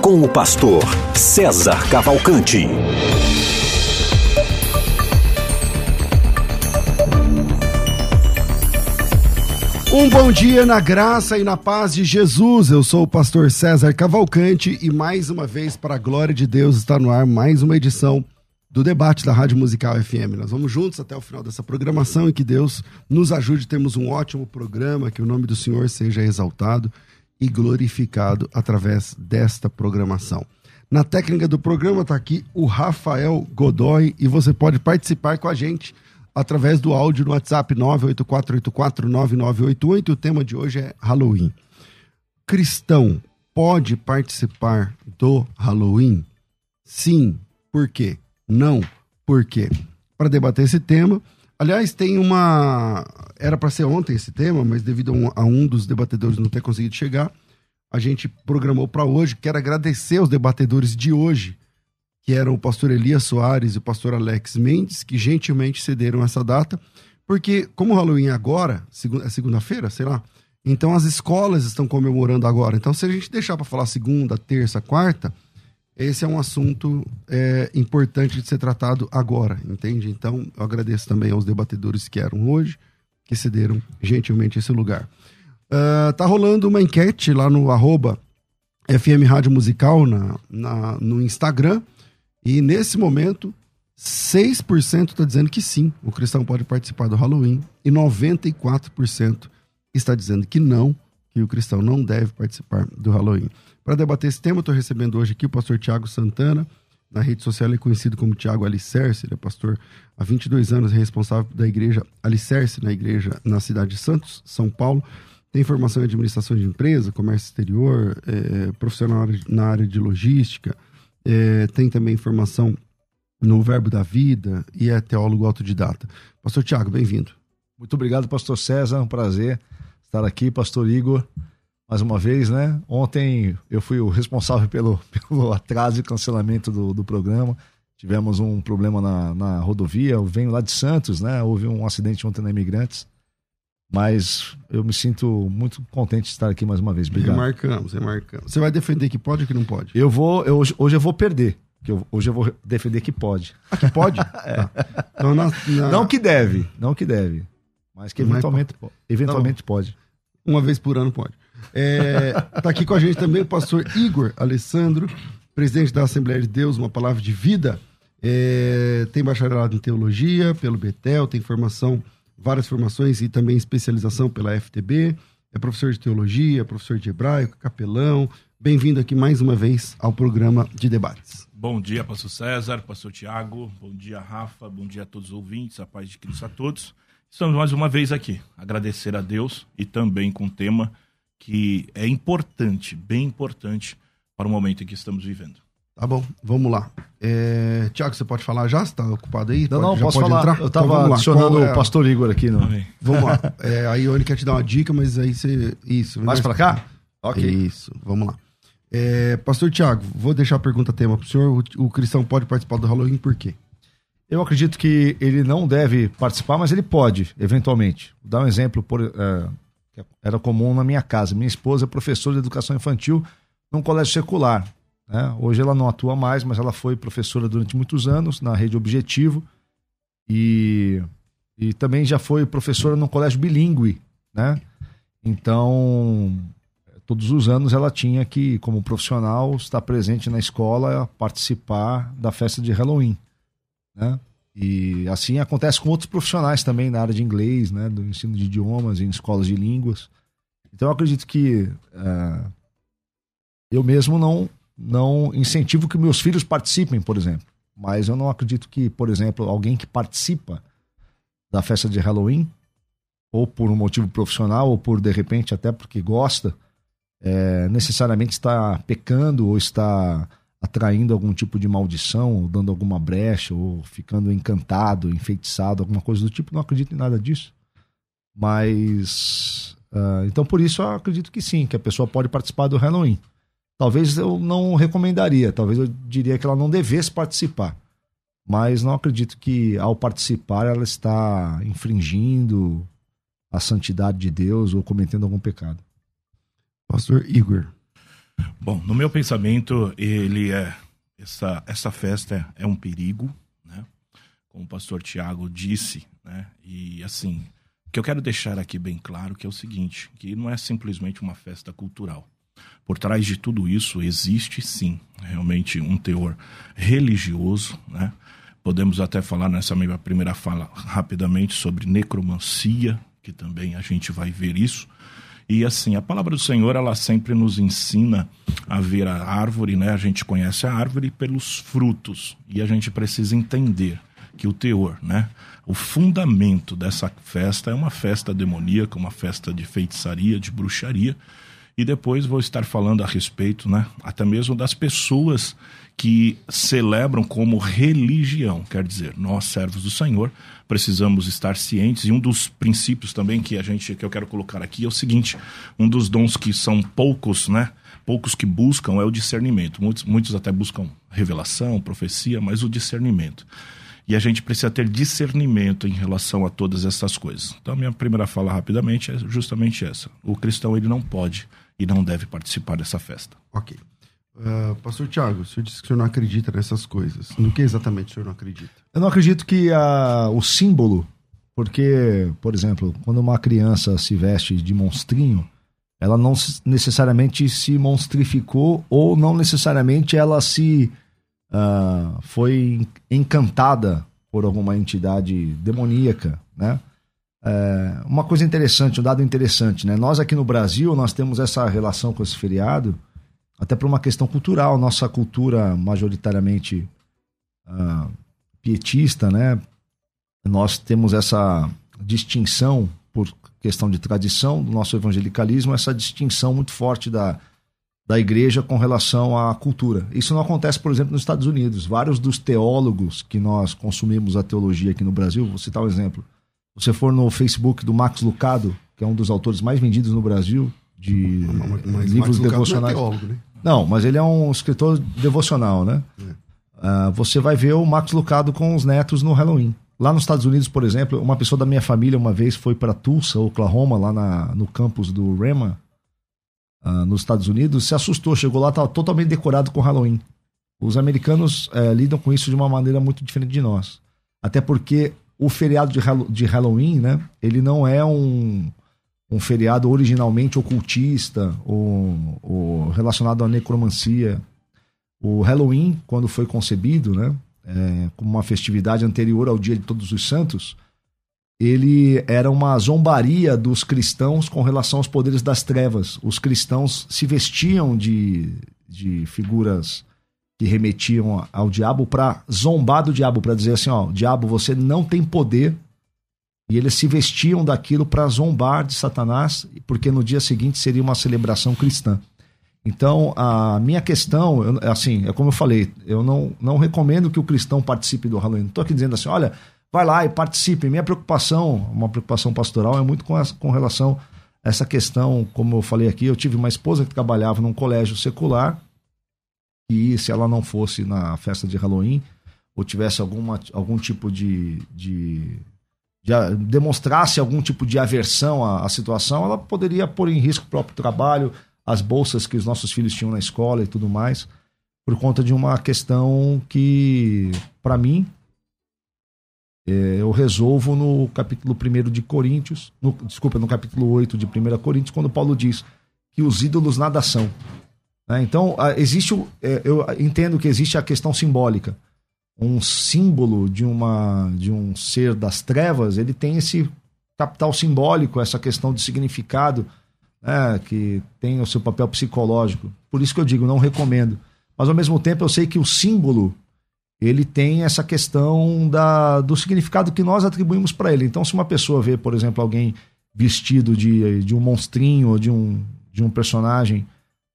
com o pastor César Cavalcante. Um bom dia na graça e na paz de Jesus. Eu sou o pastor César Cavalcante e mais uma vez, para a glória de Deus, está no ar mais uma edição do debate da Rádio Musical FM. Nós vamos juntos até o final dessa programação e que Deus nos ajude. Temos um ótimo programa, que o nome do Senhor seja exaltado e glorificado através desta programação. Na técnica do programa está aqui o Rafael Godoy e você pode participar com a gente através do áudio no WhatsApp 984849988. O tema de hoje é Halloween. Cristão pode participar do Halloween? Sim. Por quê? Não. Por quê? Para debater esse tema, aliás, tem uma. Era para ser ontem esse tema, mas devido a um, a um dos debatedores não ter conseguido chegar, a gente programou para hoje. Quero agradecer aos debatedores de hoje que eram o pastor Elias Soares e o pastor Alex Mendes, que gentilmente cederam essa data, porque como o Halloween é agora, é segunda-feira, sei lá, então as escolas estão comemorando agora. Então se a gente deixar para falar segunda, terça, quarta, esse é um assunto é, importante de ser tratado agora, entende? Então eu agradeço também aos debatedores que eram hoje, que cederam gentilmente esse lugar. Uh, tá rolando uma enquete lá no arroba FM Rádio Musical na, na, no Instagram. E nesse momento, 6% está dizendo que sim, o cristão pode participar do Halloween. E 94% está dizendo que não, que o cristão não deve participar do Halloween. Para debater esse tema, estou recebendo hoje aqui o pastor Tiago Santana. Na rede social ele é conhecido como Tiago Alicerce, ele é pastor há 22 anos, é responsável da igreja Alicerce, na igreja na cidade de Santos, São Paulo. Tem formação em administração de empresa, comércio exterior, é, profissional na área de logística, é, tem também formação no Verbo da Vida e é teólogo autodidata. Pastor Tiago, bem-vindo. Muito obrigado, pastor César, é um prazer estar aqui, pastor Igor, mais uma vez, né? Ontem eu fui o responsável pelo, pelo atraso e cancelamento do, do programa. Tivemos um problema na, na rodovia, eu venho lá de Santos, né? Houve um acidente ontem na Imigrantes. Mas eu me sinto muito contente de estar aqui mais uma vez. Obrigado. Remarcamos, remarcamos. Você vai defender que pode ou que não pode? Eu vou, eu, hoje, hoje eu vou perder. Que eu, hoje eu vou defender que pode. Ah, que pode? é. então, na, na... Não que deve, não que deve. Mas que eventualmente, mas, eventualmente tá pode. Uma vez por ano pode. É, tá aqui com a gente também o pastor Igor Alessandro, presidente da Assembleia de Deus, uma palavra de vida. É, tem bacharelado em teologia pelo Betel, tem formação várias formações e também especialização pela FTB. É professor de teologia, professor de hebraico, capelão. Bem-vindo aqui mais uma vez ao programa de debates. Bom dia, pastor César, pastor Tiago, bom dia, Rafa, bom dia a todos os ouvintes, a paz de Cristo a todos. Estamos mais uma vez aqui, agradecer a Deus e também com um tema que é importante, bem importante para o momento em que estamos vivendo. Tá bom, vamos lá. É... Tiago, você pode falar já? Você está ocupado aí? Não, pode, não, já posso pode falar. Entrar? Eu estava então, adicionando é... o pastor Igor aqui. No... Vamos lá. É, a Ione quer te dar uma dica, mas aí você... Isso. Mais para cá? Ok. Isso, vamos lá. É, pastor Tiago, vou deixar a pergunta tema para o senhor. O cristão pode participar do Halloween por quê? Eu acredito que ele não deve participar, mas ele pode, eventualmente. Vou dar um exemplo, por, é, que era comum na minha casa. Minha esposa é professora de educação infantil num colégio secular. Né? Hoje ela não atua mais, mas ela foi professora durante muitos anos na rede Objetivo e, e também já foi professora no colégio bilíngue. Né? Então, todos os anos ela tinha que, como profissional, estar presente na escola, participar da festa de Halloween. Né? E assim acontece com outros profissionais também na área de inglês, né? do ensino de idiomas, em escolas de línguas. Então eu acredito que uh, eu mesmo não não incentivo que meus filhos participem, por exemplo. Mas eu não acredito que, por exemplo, alguém que participa da festa de Halloween, ou por um motivo profissional, ou por de repente até porque gosta, é, necessariamente está pecando ou está atraindo algum tipo de maldição, ou dando alguma brecha, ou ficando encantado, enfeitiçado, alguma coisa do tipo. Não acredito em nada disso. Mas. Uh, então, por isso, eu acredito que sim, que a pessoa pode participar do Halloween. Talvez eu não recomendaria, talvez eu diria que ela não devesse participar. Mas não acredito que, ao participar, ela está infringindo a santidade de Deus ou cometendo algum pecado. Pastor Igor. Bom, no meu pensamento, ele é essa essa festa é um perigo, né? Como o pastor Tiago disse, né? E assim, o que eu quero deixar aqui bem claro que é o seguinte, que não é simplesmente uma festa cultural. Por trás de tudo isso existe sim, realmente um teor religioso, né? Podemos até falar nessa minha primeira fala rapidamente sobre necromancia, que também a gente vai ver isso. E assim, a palavra do Senhor, ela sempre nos ensina a ver a árvore, né? A gente conhece a árvore pelos frutos. E a gente precisa entender que o teor, né? O fundamento dessa festa é uma festa demoníaca, uma festa de feitiçaria, de bruxaria. E depois vou estar falando a respeito, né? Até mesmo das pessoas que celebram como religião. Quer dizer, nós, servos do Senhor, precisamos estar cientes. E um dos princípios também que a gente que eu quero colocar aqui é o seguinte: um dos dons que são poucos, né? Poucos que buscam é o discernimento. Muitos, muitos até buscam revelação, profecia, mas o discernimento. E a gente precisa ter discernimento em relação a todas essas coisas. Então, a minha primeira fala rapidamente é justamente essa: o cristão ele não pode e não deve participar dessa festa. Ok. Uh, Pastor Tiago, o senhor disse que o senhor não acredita nessas coisas. No que exatamente o senhor não acredita? Eu não acredito que o símbolo, porque, por exemplo, quando uma criança se veste de monstrinho, ela não necessariamente se monstrificou ou não necessariamente ela se uh, foi encantada por alguma entidade demoníaca, né? É, uma coisa interessante, um dado interessante, né? Nós aqui no Brasil, nós temos essa relação com esse feriado até por uma questão cultural. Nossa cultura majoritariamente uh, pietista, né? Nós temos essa distinção por questão de tradição do nosso evangelicalismo, essa distinção muito forte da, da igreja com relação à cultura. Isso não acontece, por exemplo, nos Estados Unidos. Vários dos teólogos que nós consumimos a teologia aqui no Brasil, vou citar um exemplo. Se você for no Facebook do Max Lucado, que é um dos autores mais vendidos no Brasil, de mas livros devocionais. Não, é teólogo, né? Não, mas ele é um escritor devocional, né? Uh, você vai ver o Max Lucado com os netos no Halloween. Lá nos Estados Unidos, por exemplo, uma pessoa da minha família uma vez foi para Tulsa, Oklahoma, lá na, no campus do Rema, uh, nos Estados Unidos, se assustou, chegou lá, estava totalmente decorado com Halloween. Os americanos uh, lidam com isso de uma maneira muito diferente de nós. Até porque o feriado de, de Halloween, né, ele não é um, um feriado originalmente ocultista ou, ou, relacionado à necromancia. O Halloween, quando foi concebido, né, é, como uma festividade anterior ao Dia de Todos os Santos, ele era uma zombaria dos cristãos com relação aos poderes das trevas. Os cristãos se vestiam de, de figuras que remetiam ao diabo para zombar do diabo, para dizer assim: ó, diabo, você não tem poder e eles se vestiam daquilo para zombar de Satanás, porque no dia seguinte seria uma celebração cristã. Então, a minha questão, eu, assim, é como eu falei, eu não, não recomendo que o cristão participe do Halloween. Não estou aqui dizendo assim, olha, vai lá e participe. Minha preocupação, uma preocupação pastoral, é muito com, essa, com relação a essa questão, como eu falei aqui, eu tive uma esposa que trabalhava num colégio secular, e se ela não fosse na festa de Halloween, ou tivesse alguma, algum tipo de, de demonstrasse algum tipo de aversão à, à, situação, ela poderia pôr em risco o próprio trabalho, as bolsas que os nossos filhos tinham na escola e tudo mais, por conta de uma questão que, para mim, é, eu resolvo no capítulo 1 de Coríntios, no, desculpa, no capítulo 8 de 1 Coríntios, quando Paulo diz que os ídolos nada são. Né? Então, existe, é, eu entendo que existe a questão simbólica um símbolo de, uma, de um ser das trevas, ele tem esse capital simbólico, essa questão de significado, né, que tem o seu papel psicológico. Por isso que eu digo, não recomendo. Mas ao mesmo tempo eu sei que o símbolo ele tem essa questão da, do significado que nós atribuímos para ele. Então, se uma pessoa vê, por exemplo, alguém vestido de, de um monstrinho ou de um, de um personagem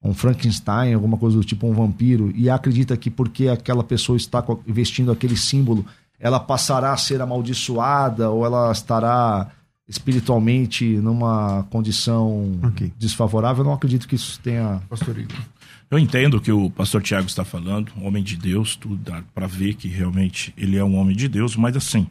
um Frankenstein, alguma coisa do tipo, um vampiro, e acredita que porque aquela pessoa está vestindo aquele símbolo, ela passará a ser amaldiçoada ou ela estará espiritualmente numa condição okay. desfavorável, eu não acredito que isso tenha. Pastor Igor. Eu entendo o que o pastor Tiago está falando, um homem de Deus, tudo dá para ver que realmente ele é um homem de Deus, mas assim,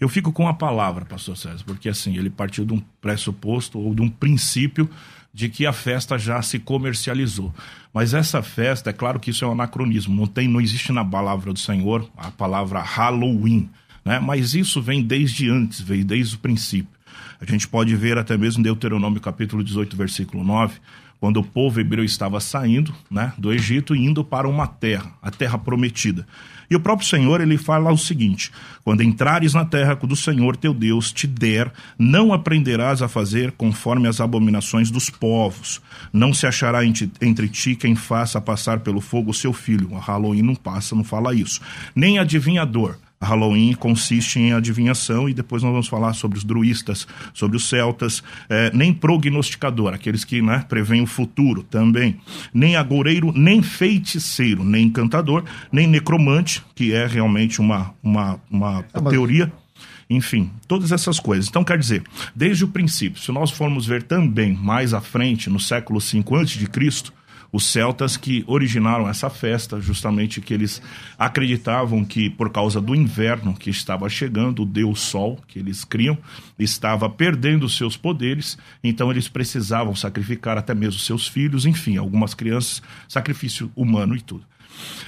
eu fico com a palavra, pastor César, porque assim, ele partiu de um pressuposto ou de um princípio de que a festa já se comercializou. Mas essa festa, é claro que isso é um anacronismo, não tem, não existe na palavra do Senhor a palavra Halloween, né? Mas isso vem desde antes, veio desde o princípio. A gente pode ver até mesmo em Deuteronômio capítulo 18, versículo 9, quando o povo hebreu estava saindo né, do Egito e indo para uma terra, a terra prometida. E o próprio Senhor, ele fala o seguinte: quando entrares na terra do Senhor teu Deus te der, não aprenderás a fazer conforme as abominações dos povos. Não se achará entre ti quem faça passar pelo fogo o seu filho. A Halloween não passa, não fala isso. Nem adivinhador Halloween consiste em adivinhação e depois nós vamos falar sobre os druistas, sobre os celtas, é, nem prognosticador, aqueles que né, preveem o futuro também, nem agoureiro, nem feiticeiro, nem encantador, nem necromante, que é realmente uma, uma, uma é, teoria. Enfim, todas essas coisas. Então, quer dizer, desde o princípio, se nós formos ver também mais à frente, no século V a.C., os celtas que originaram essa festa, justamente que eles acreditavam que por causa do inverno que estava chegando, o deus Sol que eles criam estava perdendo seus poderes, então eles precisavam sacrificar até mesmo seus filhos, enfim, algumas crianças, sacrifício humano e tudo.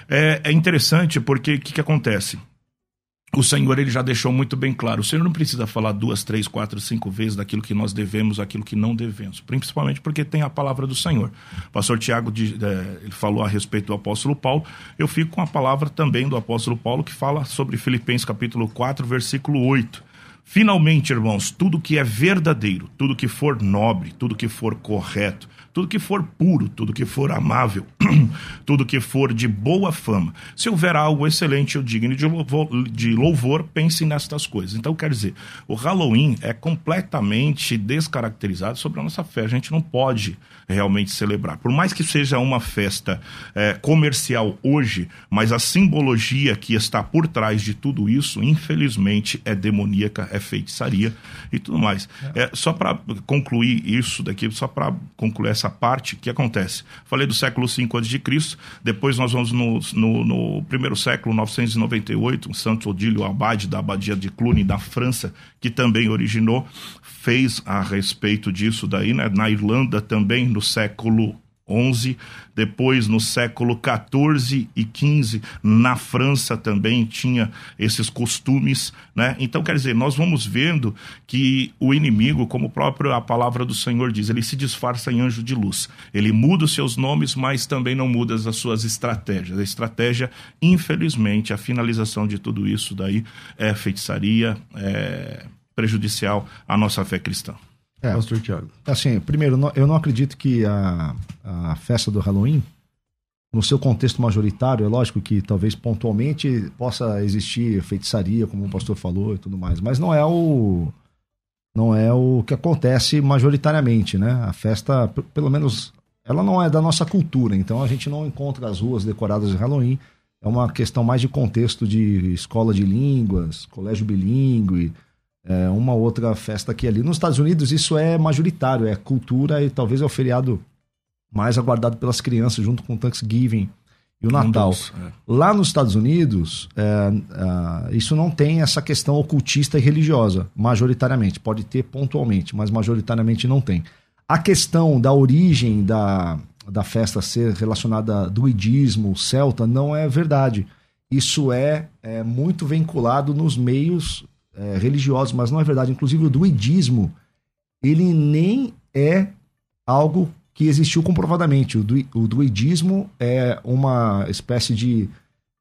É, é interessante porque o que, que acontece? O Senhor ele já deixou muito bem claro. O Senhor não precisa falar duas, três, quatro, cinco vezes daquilo que nós devemos, aquilo que não devemos. Principalmente porque tem a palavra do Senhor. O pastor Tiago é, ele falou a respeito do apóstolo Paulo. Eu fico com a palavra também do apóstolo Paulo que fala sobre Filipenses capítulo 4, versículo 8. Finalmente, irmãos, tudo que é verdadeiro, tudo que for nobre, tudo que for correto, tudo que for puro, tudo que for amável, tudo que for de boa fama. Se houver algo excelente ou digno de louvor, de louvor, pense nestas coisas. Então, quer dizer, o Halloween é completamente descaracterizado sobre a nossa fé. A gente não pode realmente celebrar. Por mais que seja uma festa é, comercial hoje, mas a simbologia que está por trás de tudo isso, infelizmente, é demoníaca, é feitiçaria e tudo mais. É, só para concluir isso daqui, só para concluir essa parte que acontece. Falei do século V a.C., depois nós vamos no, no, no, primeiro século, 998, Santo Odílio Abade da Abadia de Cluny, da França, que também originou, fez a respeito disso daí, né? Na Irlanda também, no século 11, depois no século 14 e 15 na França também tinha esses costumes, né? Então quer dizer, nós vamos vendo que o inimigo, como próprio a palavra do Senhor diz, ele se disfarça em anjo de luz. Ele muda os seus nomes, mas também não muda as suas estratégias. A estratégia, infelizmente, a finalização de tudo isso daí é feitiçaria, é prejudicial à nossa fé cristã. É, Pastor Tiago. Assim, primeiro, eu não acredito que a, a festa do Halloween, no seu contexto majoritário, é lógico que talvez pontualmente possa existir feitiçaria, como o pastor falou e tudo mais, mas não é o não é o que acontece majoritariamente, né? A festa, pelo menos, ela não é da nossa cultura, então a gente não encontra as ruas decoradas de Halloween. É uma questão mais de contexto de escola de línguas, colégio bilíngue, é, uma outra festa aqui ali. Nos Estados Unidos isso é majoritário, é cultura e talvez é o feriado mais aguardado pelas crianças junto com o Thanksgiving e o Natal. é. Lá nos Estados Unidos, é, é, isso não tem essa questão ocultista e religiosa, majoritariamente. Pode ter pontualmente, mas majoritariamente não tem. A questão da origem da, da festa ser relacionada ao druidismo, celta, não é verdade. Isso é, é muito vinculado nos meios é, religiosos, mas não é verdade. Inclusive o druidismo, ele nem é algo que existiu comprovadamente. O, druidismo é uma espécie de,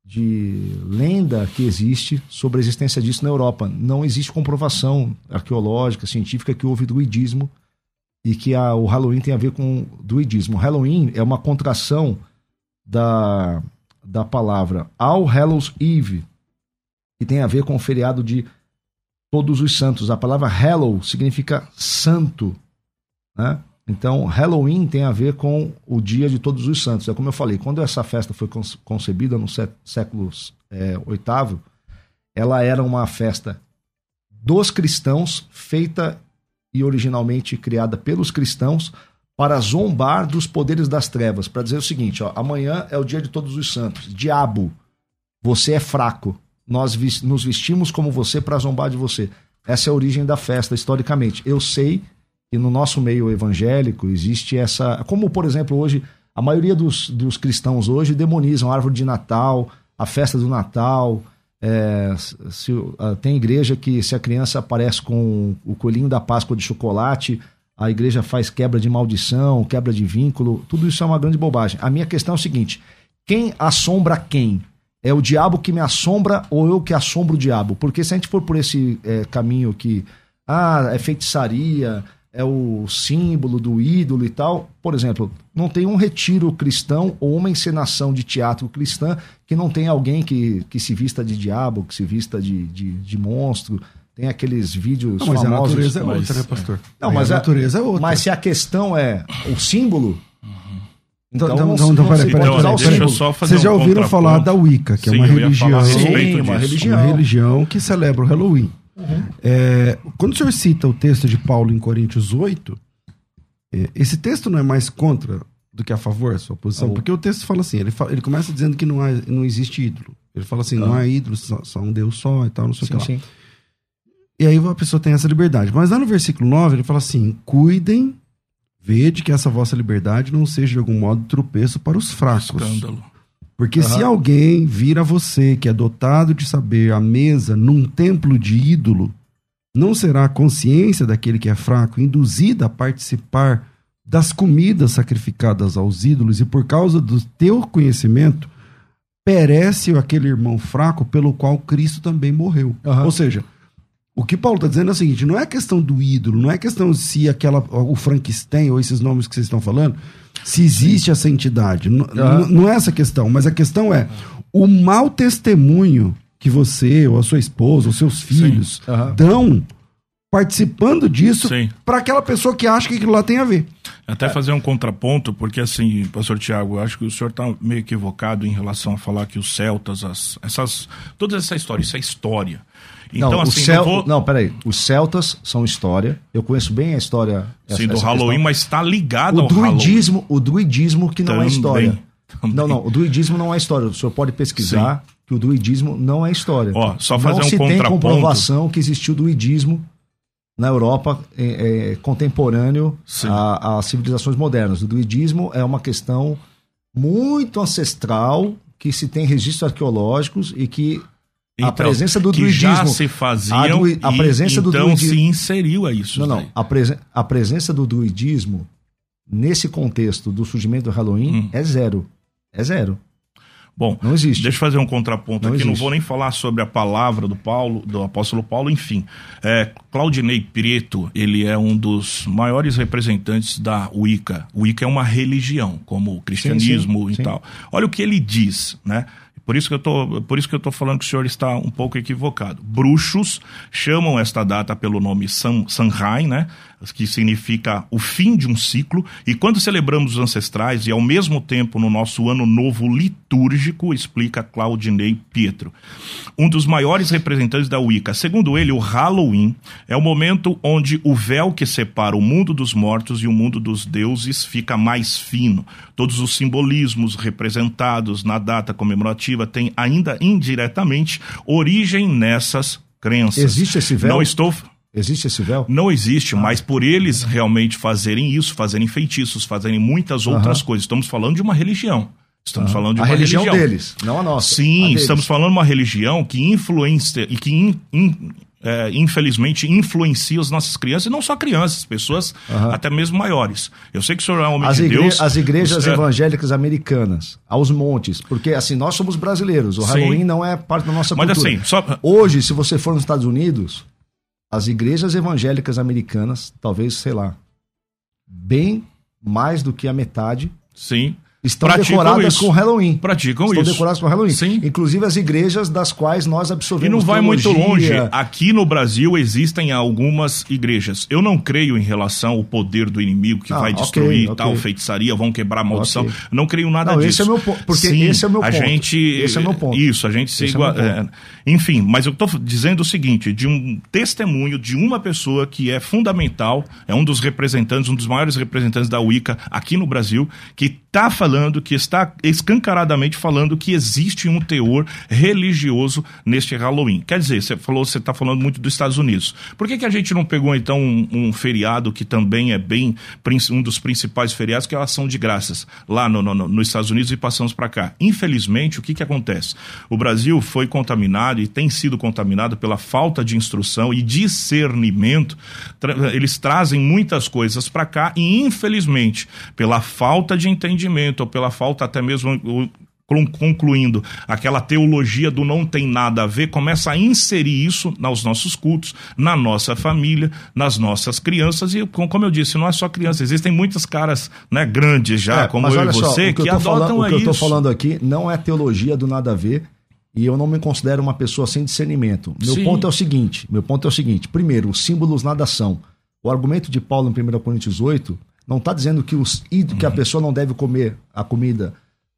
de lenda que existe sobre a existência disso na Europa. Não existe comprovação arqueológica, científica que houve druidismo e que a, o Halloween tem a ver com druidismo. Halloween é uma contração da, da palavra All Hallows Eve, que tem a ver com o feriado de todos os santos. A palavra Hallow significa santo, né? Então, Halloween tem a ver com o dia de todos os santos. É como eu falei, quando essa festa foi concebida no século é, VIII, ela era uma festa dos cristãos, feita e originalmente criada pelos cristãos, para zombar dos poderes das trevas, para dizer o seguinte: ó, amanhã é o dia de todos os santos. Diabo, você é fraco. Nós nos vestimos como você para zombar de você. Essa é a origem da festa, historicamente. Eu sei que no nosso meio evangélico existe essa. Como, por exemplo, hoje, a maioria dos, dos cristãos hoje demonizam a árvore de Natal, a festa do Natal. É, se, tem igreja que, se a criança aparece com o coelhinho da Páscoa de chocolate, a igreja faz quebra de maldição, quebra de vínculo, tudo isso é uma grande bobagem. A minha questão é o seguinte: quem assombra quem? É o diabo que me assombra ou eu que assombro o diabo? Porque se a gente for por esse é, caminho que ah, é feitiçaria, é o símbolo do ídolo e tal, por exemplo, não tem um retiro cristão ou uma encenação de teatro cristã que não tem alguém que, que se vista de diabo, que se vista de, de, de monstro, tem aqueles vídeos não, mas famosos. a natureza é outra, né, pastor? Não, mas a natureza é outra. Mas se a questão é o símbolo. Então, então, então, então peraí, peraí, peraí, deixa eu só fazer Vocês já um ouviram falar da Wicca, que Sim, é uma religião, Sim, uma religião, uma religião que celebra o Halloween. Uhum. É, quando o senhor cita o texto de Paulo em Coríntios 8, é, esse texto não é mais contra do que a favor a sua posição? Ah, Porque o texto fala assim, ele, fala- ele começa dizendo que não, há, não existe ídolo. Ele fala assim, não há ídolo, só, só um Deus só e tal, não sei o que. Sim, lá. sim. E aí a pessoa tem essa liberdade. Mas lá no versículo 9, ele fala assim: cuidem, vede que essa vossa liberdade não seja de algum modo tropeço para os fracos. Escândalo. Porque se alguém vir a você que é dotado de saber a mesa num templo de ídolo, não será a consciência daquele que é fraco induzida a participar das comidas sacrificadas aos ídolos e por causa do teu conhecimento perece aquele irmão fraco pelo qual Cristo também morreu. Aham. Ou seja, o que Paulo está dizendo é o seguinte: não é questão do ídolo, não é questão se aquela o Frankenstein ou esses nomes que vocês estão falando, se existe essa entidade. N- n- Não é essa a questão, mas a questão é o mau testemunho que você, ou a sua esposa, ou seus filhos Aham. dão participando disso para aquela pessoa que acha que aquilo lá tem a ver. Até fazer um contraponto, porque assim, pastor Tiago, eu acho que o senhor está meio equivocado em relação a falar que os celtas, as, essas, toda essa história, isso é história. Então, não, assim, o cel... não vou... não, peraí. Os celtas são história. Eu conheço bem a história. Sim, essa- do essa Halloween, questão. mas está ligado O ao Halloween. druidismo, o druidismo que não é Também, história. também. Não, não, o druidismo não é história. O senhor pode pesquisar que o druidismo não é história. Ó, só não fazer um se tem contraponto. comprovação que existiu druidismo na Europa é, é, contemporâneo Sim. às civilizações modernas. O druidismo é uma questão muito ancestral que se tem registros arqueológicos e que a Então, presença do que já druidismo se faziam a a e, presença do então druidismo- se inseriu a isso. Não, não. daí. A, presen- a presença do druidismo nesse contexto do surgimento do Halloween Hum. é zero. É zero. Bom, Não existe. Deixa eu fazer um contraponto Não aqui. Não existe. vou nem falar sobre a palavra do Paulo, do apóstolo Paulo, enfim. É, Claudinei Prieto, ele é um dos maiores representantes da Wicca. Wicca é uma religião, como o cristianismo sim, e sim. tal. Olha o que ele diz, né? Por isso, que eu tô, por isso que eu tô falando que o senhor está um pouco equivocado. Bruxos chamam esta data pelo nome Sam, Samhain, né? Que significa o fim de um ciclo. E quando celebramos os ancestrais e ao mesmo tempo no nosso ano novo litúrgico, explica Claudinei Pietro. Um dos maiores representantes da Wicca. Segundo ele, o Halloween é o momento onde o véu que separa o mundo dos mortos e o mundo dos deuses fica mais fino. Todos os simbolismos representados na data comemorativa têm ainda indiretamente origem nessas crenças. Existe esse véu? Não estou Existe esse véu? não existe, mas por eles realmente fazerem isso, fazerem feitiços, fazerem muitas outras Aham. coisas. Estamos falando de uma religião. Estamos falando de a uma religião, deles, não a nossa. Sim, A estamos falando de uma religião que influencia e que in- in- é, infelizmente influencia as nossas crianças, e não só crianças, pessoas até mesmo maiores. Eu sei que o senhor é um homem As, de Deus. as igrejas é, evangélicas americanas, aos montes, porque assim, nós somos brasileiros, o Sim. Halloween não é parte da nossa Mas cultura. assim, só Hoje, se você for nos Estados Unidos, as igrejas evangélicas americanas, talvez, sei lá, bem mais do que a metade, sim, estão Praticam decoradas isso. com Halloween. Praticam estão isso. decoradas com Halloween. Sim. Inclusive as igrejas das quais nós E absorvemos não vai muito longe. teologia. Aqui no Brasil existem algumas igrejas. Eu não creio em relação ao poder do inimigo que Ah, vai destruir ok. tal feitiçaria, vão quebrar a maldição. Ok. Não creio nada Não, disso. esse é meu ponto, porque Sim, esse é meu a ponto. gente, Esse é meu ponto. Isso, a gente se é é, enfim, mas eu estou dizendo o seguinte, de um testemunho de uma pessoa que é fundamental, é um dos representantes, um dos maiores representantes da Wicca aqui no Brasil, que está falando, que está escancaradamente falando que existe um teor religioso neste Halloween. Quer dizer, você falou, você está falando muito dos Estados Unidos. Por que, que a gente não pegou então um, um feriado que também é bem um dos principais feriados, que é a ação de graças, lá no, no- no- nos Estados Unidos e passamos para cá? Infelizmente, o que, que acontece? O Brasil foi contaminado e tem sido contaminado pela falta de instrução e discernimento. Eles trazem muitas coisas para cá e, infelizmente, pela falta de entendimento ou pela falta até mesmo concluindo aquela teologia do não tem nada a ver, começa a inserir isso nos nossos cultos, na nossa família, nas nossas crianças e com- como eu disse, não é só criança, existem muitas caras, né, grandes já, É, como eu e olha só, você, o que, eu adotam falando, o que eu isso. falando aqui não é teologia do nada a ver e eu não me considero uma pessoa sem discernimento. Meu Sim. ponto é o seguinte, meu ponto é o seguinte, primeiro, os símbolos nada são. O argumento de Paulo em 1 Coríntios 8 não está dizendo que, os, que a Uhum. pessoa não deve comer a comida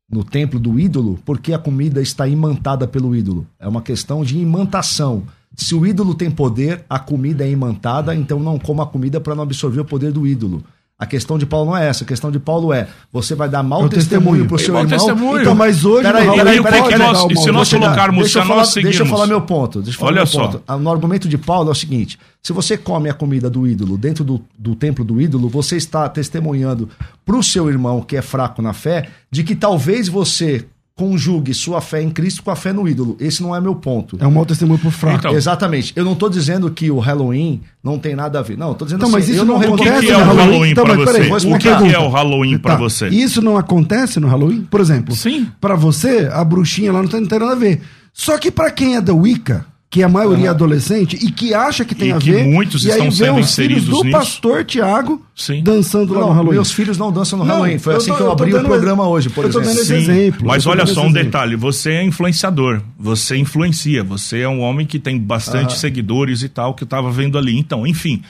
no templo do ídolo porque a comida está imantada pelo ídolo. É uma questão de imantação. Se o ídolo tem poder, a comida é imantada, então não coma a comida para não absorver o poder do ídolo. A questão de Paulo não é essa. A questão de Paulo é: você vai dar mau É testemunho testemunho. para o seu irmão. testemunho. Então, mas hoje Peraí, peraí, aí, o que peraí, que peraí, nós- e se nós colocarmos, deixa se eu, falar, nós deixa eu falar meu ponto. Deixa eu falar Olha meu só. ponto. No argumento de Paulo é o seguinte: se você come a comida do ídolo dentro do, do templo do ídolo, você está testemunhando para o seu irmão que é fraco na fé de que talvez você conjugue sua fé em Cristo com a fé no ídolo. Esse não é meu ponto. É um mau testemunho pro fraco. Então, Exatamente. Eu não estou dizendo que o Halloween não tem nada a ver. Não, eu tô dizendo Então, mas assim, isso eu não O que, acontece que é no o Halloween? Halloween Então, pra mas você? peraí, O que, que é o Halloween pra Tá, você? Isso não acontece no Halloween? Por exemplo, Sim. pra você, a bruxinha lá não tem, não tem nada a ver. Só que pra quem é da Wicca, que a maioria é adolescente e que acha que tem E a que ver, muitos e aí estão vê sendo os filhos inseridos do nisso. pastor Tiago Sim. dançando lá Não, no Halloween. meus filhos não dançam no Não, Halloween. Foi assim tô- que eu eu tô abri o programa hoje, por eu tô exemplo. dando esse Sim, exemplo. Mas eu tô olha só um exemplo. detalhe: você é influenciador, você influencia, você é um homem que tem bastante seguidores e tal, que eu estava vendo ali. Então, enfim.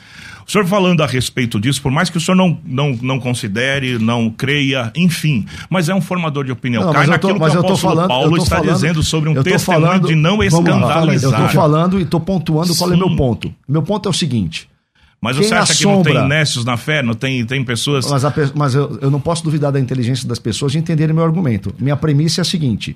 O senhor falando a respeito disso, por mais que o senhor não, não, não considere, não creia, enfim, mas é um formador de opinião. Não, Cai mas eu tô- naquilo mas que o apóstolo falando- Paulo está falando- dizendo sobre um testemunho falando- de não vamos lá, escandalizar. Eu tô falando e tô pontuando qual é Sim. meu ponto. Meu ponto é o seguinte. Mas Quem você acha que não assombra- tem nécios na fé? Não tem, tem pessoas. Mas, a mas eu, eu não posso duvidar da inteligência das pessoas de entenderem meu argumento. Minha premissa é a seguinte: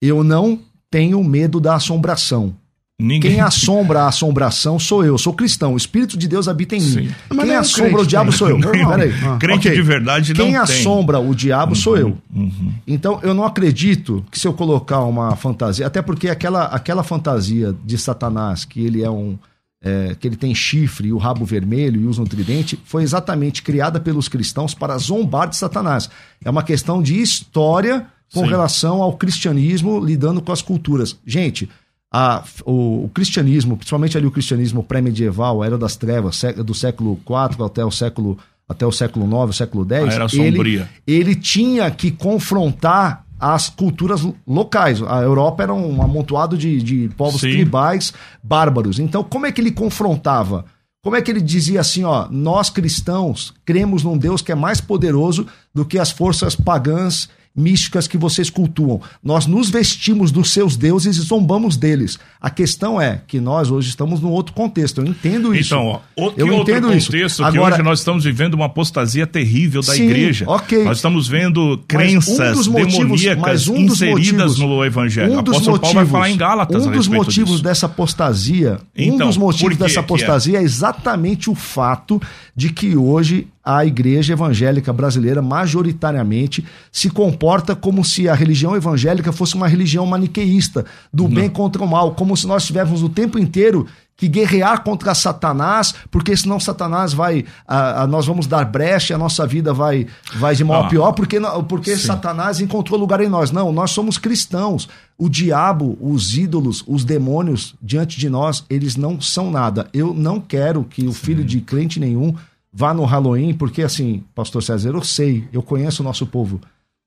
eu não tenho medo da assombração. Ninguém. Quem assombra a assombração sou eu, sou cristão. O Espírito de Deus habita em Sim. mim. Mas Quem o assombra crente o diabo tem. sou eu. Peraí. Ah. Crente Ok. de verdade não Quem tem. assombra o diabo sou eu. Uhum. Então eu não acredito que se eu colocar uma fantasia, até porque aquela, aquela fantasia de Satanás, que ele é um. é, que ele tem chifre e o rabo vermelho e usa um tridente, foi exatamente criada pelos cristãos para zombar de Satanás. É uma questão de história com Sim. relação ao cristianismo lidando com as culturas. Gente, a- o, o cristianismo, principalmente ali o cristianismo pré-medieval, a era das trevas, sé- do século IV até o século até o século IX, o século X, ele, ele tinha que confrontar as culturas locais. A Europa era um amontoado de, de povos Sim. tribais bárbaros. Então, como é que ele confrontava? Como é que ele dizia assim, ó, nós cristãos cremos num Deus que é mais poderoso do que as forças pagãs místicas que vocês cultuam. Nós nos vestimos dos seus deuses e zombamos deles. A questão é que nós hoje estamos num outro contexto. Eu entendo isso. Então, ó, outro, eu que outro entendo isso. contexto que Agora, hoje nós estamos vivendo uma apostasia terrível da Sim, igreja. ok. Nós estamos vendo crenças um dos motivos- demoníacas um dos inseridas motivos- no evangelho. Um o dos apóstolo Paulo vai falar em Gálatas um dos motivos disso. dessa apostasia, um Então, dos por motivos que dessa que é? apostasia é? exatamente o fato de que hoje a igreja evangélica brasileira majoritariamente se comporta como se a religião evangélica fosse uma religião maniqueísta, do bem contra o mal, como se nós tivéssemos o tempo inteiro que guerrear contra Satanás, porque senão Satanás vai, ah, ah, nós vamos dar brecha, a nossa vida vai, vai de mal a Ah, pior, porque, não- porque Satanás encontrou lugar em nós. Não, nós somos cristãos. O diabo, os ídolos, os demônios diante de nós, eles não são nada. Eu não quero que o filho de crente nenhum vá no Halloween, porque assim, pastor César, eu sei, eu conheço o nosso povo.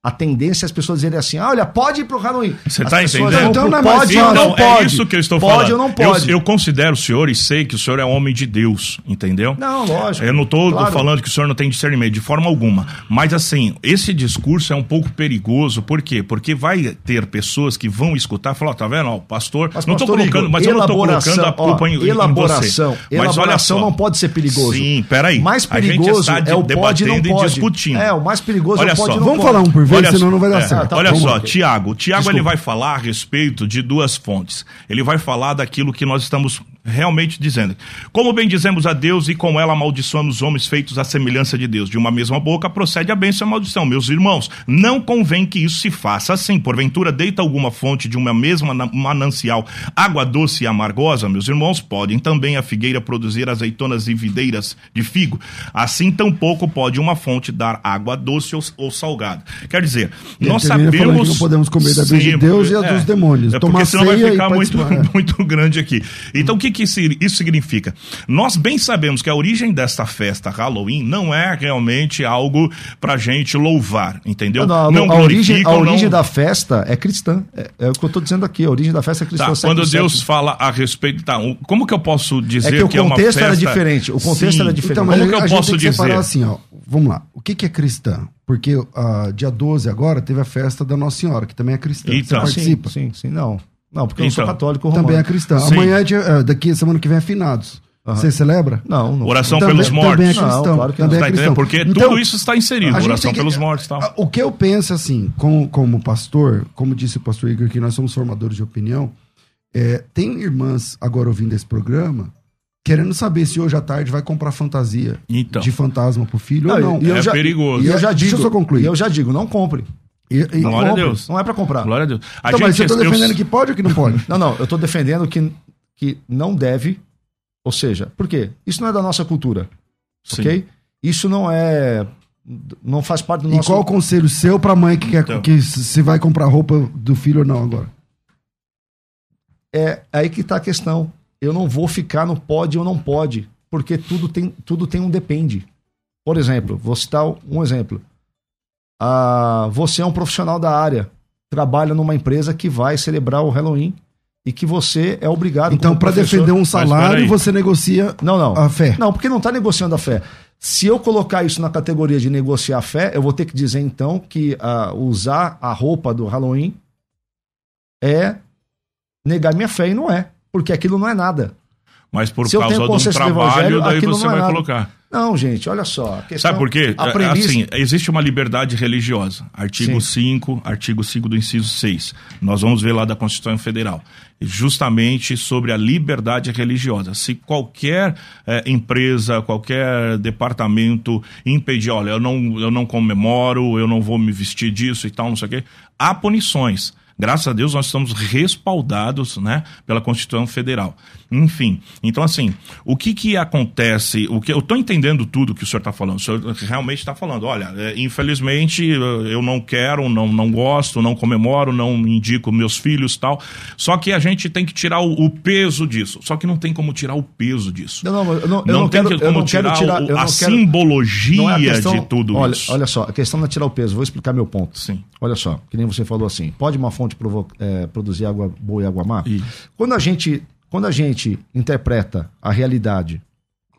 A tendência é as pessoas dizerem assim: ah, olha, pode ir pro Halloween. Você As tá pessoas entendendo? Então não é pode não Não, pode. é isso que eu estou pode falando. ou não pode. Eu, eu considero o senhor e sei que o senhor é um homem de Deus, entendeu? Não, lógico. Eu não estou Claro. falando que o senhor não tem discernimento, de forma alguma. Mas, assim, esse discurso é um pouco perigoso. Por quê? Porque vai ter pessoas que vão escutar e falar, tá vendo? Ó, pastor. Mas, não estou colocando, Igor, mas eu não estou elaboração, colocando a culpa ó, em, em elaboração, você. Mas olha elaboração só. não pode ser perigoso. Sim, peraí. Mais A gente perigoso está é o pode e não debatendo e pode. discutindo. É, o mais perigoso Olha é o pode só. não Vamos pode. falar um por vez, Olha senão só, não vai dar é, certo. olha Vamos só. Tiago. O Tiago ele vai falar a respeito de duas fontes. Ele vai falar daquilo que nós estamos realmente dizendo. Como bendizemos a Deus e com ela amaldiçoamos os homens feitos à semelhança de Deus. De uma mesma boca procede a bênção e a maldição. Meus irmãos, não convém que isso se faça assim. Porventura, deita alguma fonte de uma mesma na- manancial água doce e amargosa, meus irmãos, podem também a figueira produzir azeitonas e videiras de figo. Assim, tampouco pode uma fonte dar água doce ou, ou salgada. Quer dizer, nós sabemos. que não podemos comer da de Deus e a é. dos demônios. É Tomar porque senão vai ficar muito, é. muito grande aqui. Então, o que, que isso, isso significa? Nós bem sabemos que a origem desta festa Halloween não é realmente algo pra gente louvar, entendeu? Não, não a, origem, a origem não- da festa é cristã. É, é o que eu estou dizendo aqui. A origem da festa é cristã. Tá, quando Deus século. fala a respeito. Tá, o- como que eu posso dizer É que o é uma contexto era festa- diferente, o contexto Sim. era diferente. Então, mas Como que eu a gente posso que dizer? assim, ó. Vamos lá. O que, que é cristã? Porque ah, dia 12 agora teve a festa da Nossa Senhora, que também é cristã. Então. Você participa? Sim, sim, sim. Não. Não, porque eu não sou Então. católico romano. Também é cristã. Sim. Amanhã, é dia, ah, daqui semana que vem é finados. Você celebra? Não, não. Oração Também- pelos mortos. Também é Não, cristão. claro que também Tá é entendendo? cristão. Porque Então, tudo isso está inserido. Oração que- pelos mortos tal. O que eu penso, assim, como, como pastor, como disse o pastor Igor, que nós somos formadores de opinião, é, tem irmãs agora ouvindo esse programa querendo saber se hoje à tarde vai comprar fantasia Então. de fantasma pro filho Não, ou não. e eu É já- perigoso. E eu já Deixa digo, eu só concluir. E eu já digo, não compre. E- e- Não Glória a compre. Deus. Não é pra comprar. Glória a Deus. A Então, mas você tá eu- defendendo que pode ou que não pode? Não, não, eu tô defendendo que, que não deve. Ou seja, por quê? Isso não é da nossa cultura. Sim. Ok? Isso não é. Não faz parte do E nosso. qual o conselho seu pra mãe que quer Então. que se se vai comprar roupa do filho ou não agora? É aí que tá a questão. Eu não vou ficar no pode ou não pode, porque tudo tem, tudo tem um depende. Por exemplo, vou citar um exemplo. Ah, você é um profissional da área, trabalha numa empresa que vai celebrar o Halloween e que você é obrigado. Então, professor- defender um salário, você negocia Não, não. a fé. Não, porque não está negociando a fé. Se eu colocar isso na categoria de negociar a fé, eu vou ter que dizer então que ah, usar a roupa do Halloween é negar minha fé e não é, porque aquilo não é nada. Mas por Se eu causa um do trabalho, daí você é vai nada. colocar. Não, gente, olha só. questão- Sabe por quê? É, premissa, Assim, existe uma liberdade religiosa. Artigo Sim. 5, artigo 5 do inciso 6. Nós vamos ver lá da Constituição Federal. Justamente sobre a liberdade religiosa. Se qualquer eh, empresa, qualquer departamento impedir, olha, eu não, eu não comemoro, eu não vou me vestir disso e tal, não sei o quê, há punições. Graças a Deus nós estamos respaldados, né, pela Constituição Federal. Enfim, então assim, o que que acontece? O que eu estou entendendo tudo que o senhor está falando. O senhor realmente está falando. Olha, é, infelizmente eu não quero, não, não gosto, não comemoro, não indico meus filhos tal. Só que a gente tem que tirar o, o peso disso. Só que não tem como tirar o peso disso. Não, não, eu não, eu não, não tem quero, como tirar, tirar, o- a quero, simbologia é a questão- de tudo olha, isso. Olha só, a questão não é tirar o peso, vou explicar meu ponto. Sim. Olha só, que nem você falou assim, pode uma fonte provo- é, produzir água boa e água má? Isso. Quando a gente, quando a gente interpreta a realidade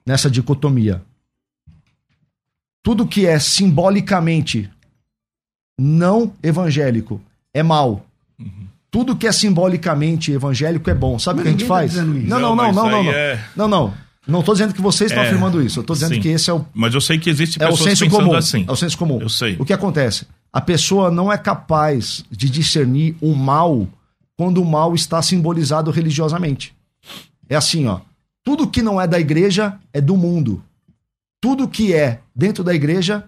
nessa dicotomia, tudo que é simbolicamente não evangélico é mal. Tudo que é simbolicamente evangélico é bom. Sabe o que a gente tá faz? Não, não, Não, não, mas não, não, não. é- Não, não. Não estou dizendo que vocês estão É, afirmando isso. Eu estou dizendo sim. que esse é o Mas eu sei que existe é o senso pensando comum. assim. É o senso comum. Eu sei. O que acontece? A pessoa não é capaz de discernir o mal quando o mal está simbolizado religiosamente. É assim, ó. Tudo que não é da igreja é do mundo. Tudo que é dentro da igreja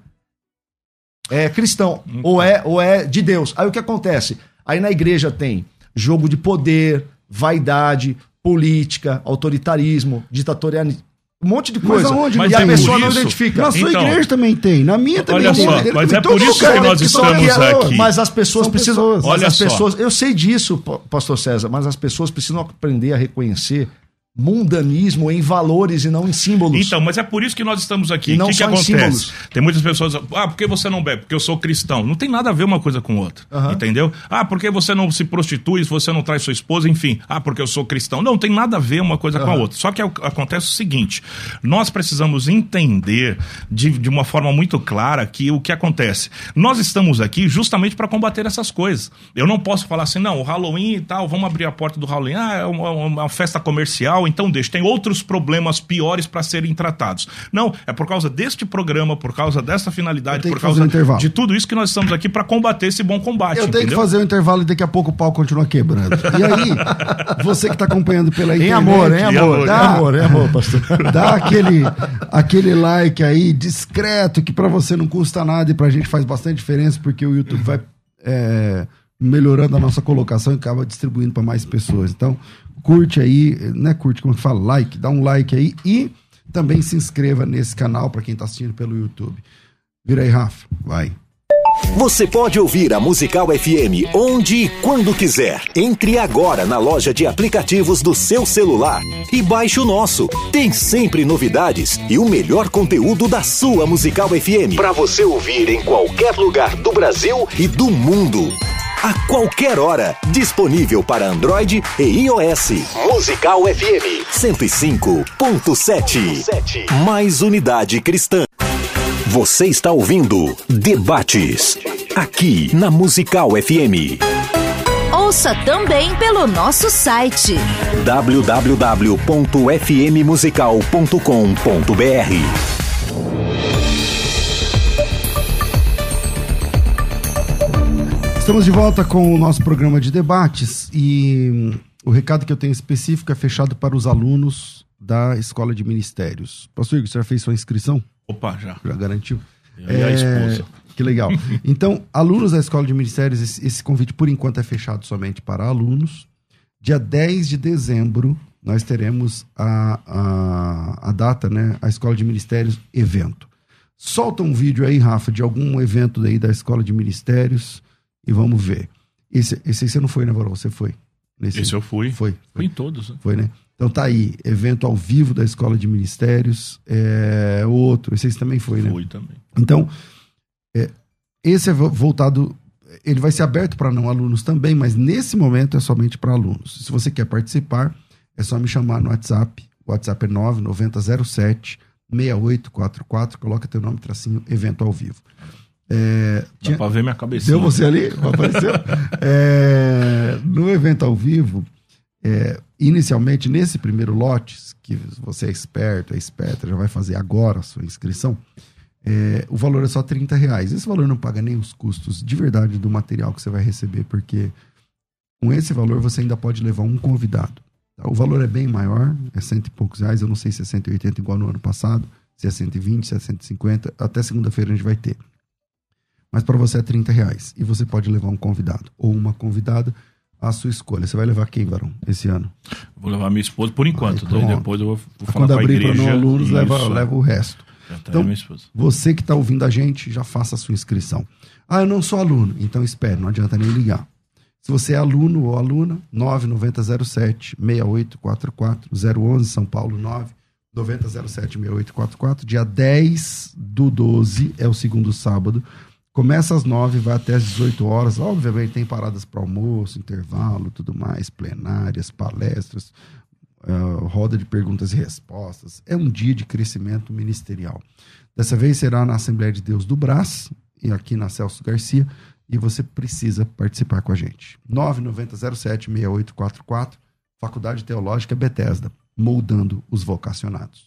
é cristão ou é ou é de Deus. Aí o que acontece? Aí na igreja tem jogo de poder, vaidade, política, autoritarismo, ditatorialismo, um monte de Mas coisa. aonde Mas e é a pessoa não identifica. Na sua Então, igreja também tem, na minha também olha tem. só, mas é por isso que nós estamos é- aqui. Mas as pessoas São precisam. pessoas. Mas Olha as só. pessoas. Eu sei disso, pa- pastor César, mas as pessoas precisam aprender a reconhecer mundanismo em valores e não em símbolos. Então, mas é por isso que nós estamos aqui. E não o que, que só em acontece? símbolos. Tem muitas pessoas, ah, por que você não bebe? Porque eu sou cristão. Não tem nada a ver uma coisa com outra. Aham. Entendeu? Ah, por que você não se prostitui, se você não traz sua esposa, enfim. Ah, porque eu sou cristão. Não, tem nada a ver uma coisa com a outra. Só que ac- acontece o seguinte: nós precisamos entender de, de uma forma muito clara que o que acontece. Nós estamos aqui justamente para combater essas coisas. Eu não posso falar assim, não, o Halloween e tal, vamos abrir a porta do Halloween. Ah, é uma, uma festa comercial, então deixa. Tem outros problemas piores para serem tratados. Não, é por causa deste programa, por causa dessa finalidade, por que fazer causa um intervalo. de tudo isso que nós estamos aqui para combater esse bom combate. Eu tenho que entendeu? fazer o intervalo e daqui a pouco o pau continua quebrando. E aí, você que está acompanhando pela Em internet... amor, em amor, em amor, em amor, pastor. dá aquele, aquele like aí discreto que para você não custa nada e pra gente faz bastante diferença porque o YouTube vai é, melhorando a nossa colocação e acaba distribuindo para mais pessoas. Então, curte aí, né? Curte, como que fala? Like, dá um like aí e também se inscreva nesse canal para quem tá assistindo pelo YouTube. Vira aí, Rafa. Vai. Você pode ouvir a Musical FM onde e quando quiser. Entre agora na loja de aplicativos do seu celular e baixe o nosso. Tem sempre novidades e o melhor conteúdo da sua Musical FM para você ouvir em qualquer lugar do Brasil e do mundo. A qualquer hora, disponível para Android e iOS. Musical FM 105.7. Mais unidade cristã. Você está ouvindo Debates, aqui na Musical FM. Ouça também pelo nosso site www.fmmusical.com.br. Estamos de volta com o nosso programa de debates e hum, o recado que eu tenho específico é fechado para os alunos da Escola de Ministérios. Pastor Igor, você já fez sua inscrição? Opa, já. Já garantiu? Eu e a esposa. Que legal. Então, alunos da Escola de Ministérios, esse, esse convite por enquanto é fechado somente para alunos. Dia 10 de dezembro, nós teremos a, a, a data, né? A Escola de Ministérios evento. Solta um vídeo aí, Rafa, de algum evento daí da Escola de Ministérios e vamos ver. Esse, esse aí você não foi, né, Varol? Você foi? Nesse, Esse eu fui. Foi. Fui em todos. né? Foi, né? Então tá aí, evento ao vivo da Escola de Ministérios. É, outro, esse aí você também foi, né? Fui também. Então, é, esse é vo- voltado, ele vai ser aberto para não alunos também, mas nesse momento é somente para alunos. Se você quer participar, é só me chamar no WhatsApp. O WhatsApp é 9907 6844, coloca teu nome, tracinho, evento ao vivo. É, Dá tinha- pra ver minha cabecinha. Deu você ali? Apareceu? É, no evento ao vivo, é, inicialmente, nesse primeiro lote, que você é esperto, é esperta, já vai fazer agora a sua inscrição, é, o valor é só 30 reais. Esse valor não paga nem os custos de verdade do material que você vai receber, porque com esse valor você ainda pode levar um convidado. tá? O valor é bem maior, é cento e poucos reais. Eu não sei se é 180 igual no ano passado, se é 120, se é 150. Até segunda-feira a gente vai ter. Mas para você é 30 reais. E você pode levar um convidado ou uma convidada à sua escolha. Você vai levar quem, Varão, esse ano? Vou levar minha esposa por enquanto. Aí, pronto. depois eu vou, vou falar Quando abrir para não alunos, leva, leva o resto. Então. Você que está ouvindo a gente, já faça a sua inscrição. Ah, eu não sou aluno. Então espere, não adianta nem ligar. Se você é aluno ou aluna, 9907 6844 011 São Paulo 9 9007 6844. Dia 10 do 12 é o segundo sábado. Começa às 9, vai até às 18 horas. Obviamente tem paradas para almoço, intervalo, tudo mais, plenárias, palestras, eh, roda de perguntas e respostas. É um dia de crescimento ministerial. Dessa vez será na Assembleia de Deus do Brás, e aqui na Celso Garcia, e você precisa participar com a gente. 9907-6844, Faculdade Teológica Bethesda, moldando os vocacionados.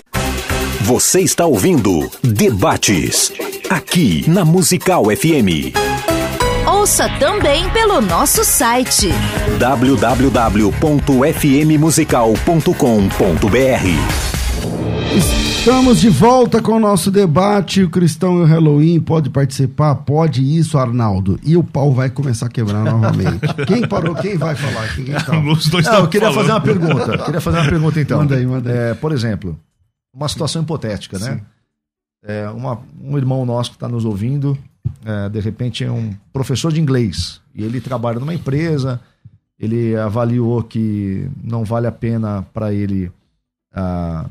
Você está ouvindo Debates, aqui na Musical FM. Ouça também pelo nosso site www.fmmusical.com.br Estamos de volta com o nosso debate. O cristão e o Halloween pode participar? Pode isso, Arnaldo. E o pau vai começar a quebrar novamente. Quem parou? Quem vai falar? Quem, quem tá? Os dois Não, estão eu queria falando. fazer uma pergunta. Eu queria fazer uma pergunta então. Manda aí, manda aí. É, por exemplo, uma situação hipotética, né? Sim. É, uma- um irmão nosso que está nos ouvindo, é, de repente é um professor de inglês e ele trabalha numa empresa, ele avaliou que não vale a pena para ele ah,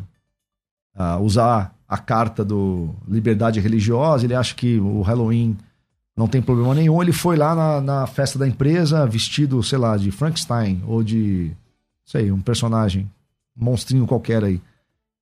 ah, usar a carta do liberdade religiosa, ele acha que o Halloween não tem problema nenhum. Ele foi lá na, na festa da empresa vestido, sei lá, de Frankenstein ou de, sei, um personagem, um monstrinho qualquer aí.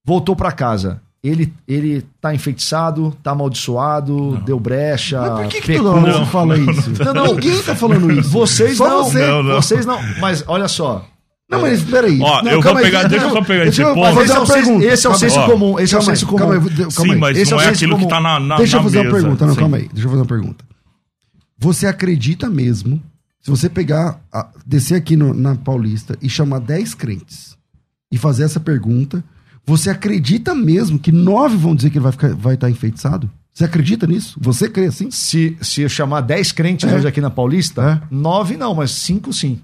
Voltou para casa. Ele, ele tá enfeitiçado, tá amaldiçoado, deu brecha. Mas por que, que toda hora você Não, fala isso? Não, não. Ninguém tá falando isso. Vocês Só não, você. Não, não. vocês não. Mas olha só. Não, mas peraí. Ó, não, eu vou calma aí, pegar- deixa eu só pegar esse eu ponto. fazer Esse é uma pergunta. esse é o Calma senso comum, esse é o Calma aí, senso comum. Calma aí, calma Sim, aí. mas Esse é não é senso aquilo comum. que tá na, na Deixa eu na fazer uma mesa. pergunta. Não, Sim. calma aí. Deixa eu fazer uma pergunta. Você acredita mesmo, se você pegar, a- descer aqui no- na Paulista e chamar 10 crentes e fazer essa pergunta, você acredita mesmo que nove vão dizer que ele vai estar vai estar enfeitiçado? Você acredita nisso? Você crê assim? Se, se eu chamar 10 crentes É. hoje aqui na Paulista, É. 9 não, mas 5 sim.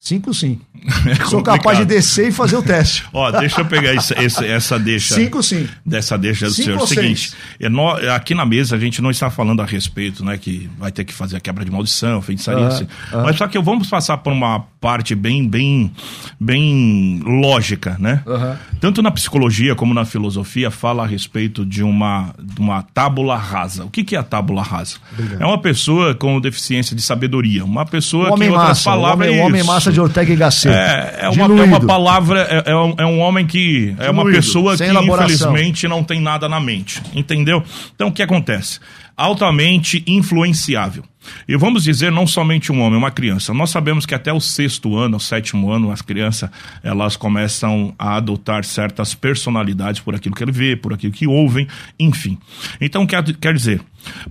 5 sim. É Sou capaz de descer e fazer o teste. Ó, deixa eu pegar esse- esse- essa deixa. 5 sim. dessa deixa do Cinco senhor. ou Seguinte, é, nó- aqui na mesa a gente não está falando a respeito, né, que vai ter que fazer a quebra de maldição, feitiçaria, Aham, assim. Mas só que vamos passar por uma parte bem, bem, bem lógica, né? Aham. Tanto na psicologia como na filosofia fala a respeito de uma, de uma tábula rasa. O que, que é a tábula rasa? É uma pessoa com deficiência de sabedoria, uma pessoa O que, em outras massa. O palavras, homem, o homem isso. Massa de Ortega e Gasset. É, é, uma, é uma palavra, é, é um, é um homem que. É uma Diluído, pessoa que, elaboração. infelizmente, não tem nada na mente. Entendeu? Então, o que acontece? Altamente influenciável. E vamos dizer, não somente um homem, uma criança. Nós sabemos que até o sexto ano, o sétimo ano, as crianças elas começam a adotar certas personalidades por aquilo que ele vê, por aquilo que ouvem, enfim. Então, quer, quer dizer,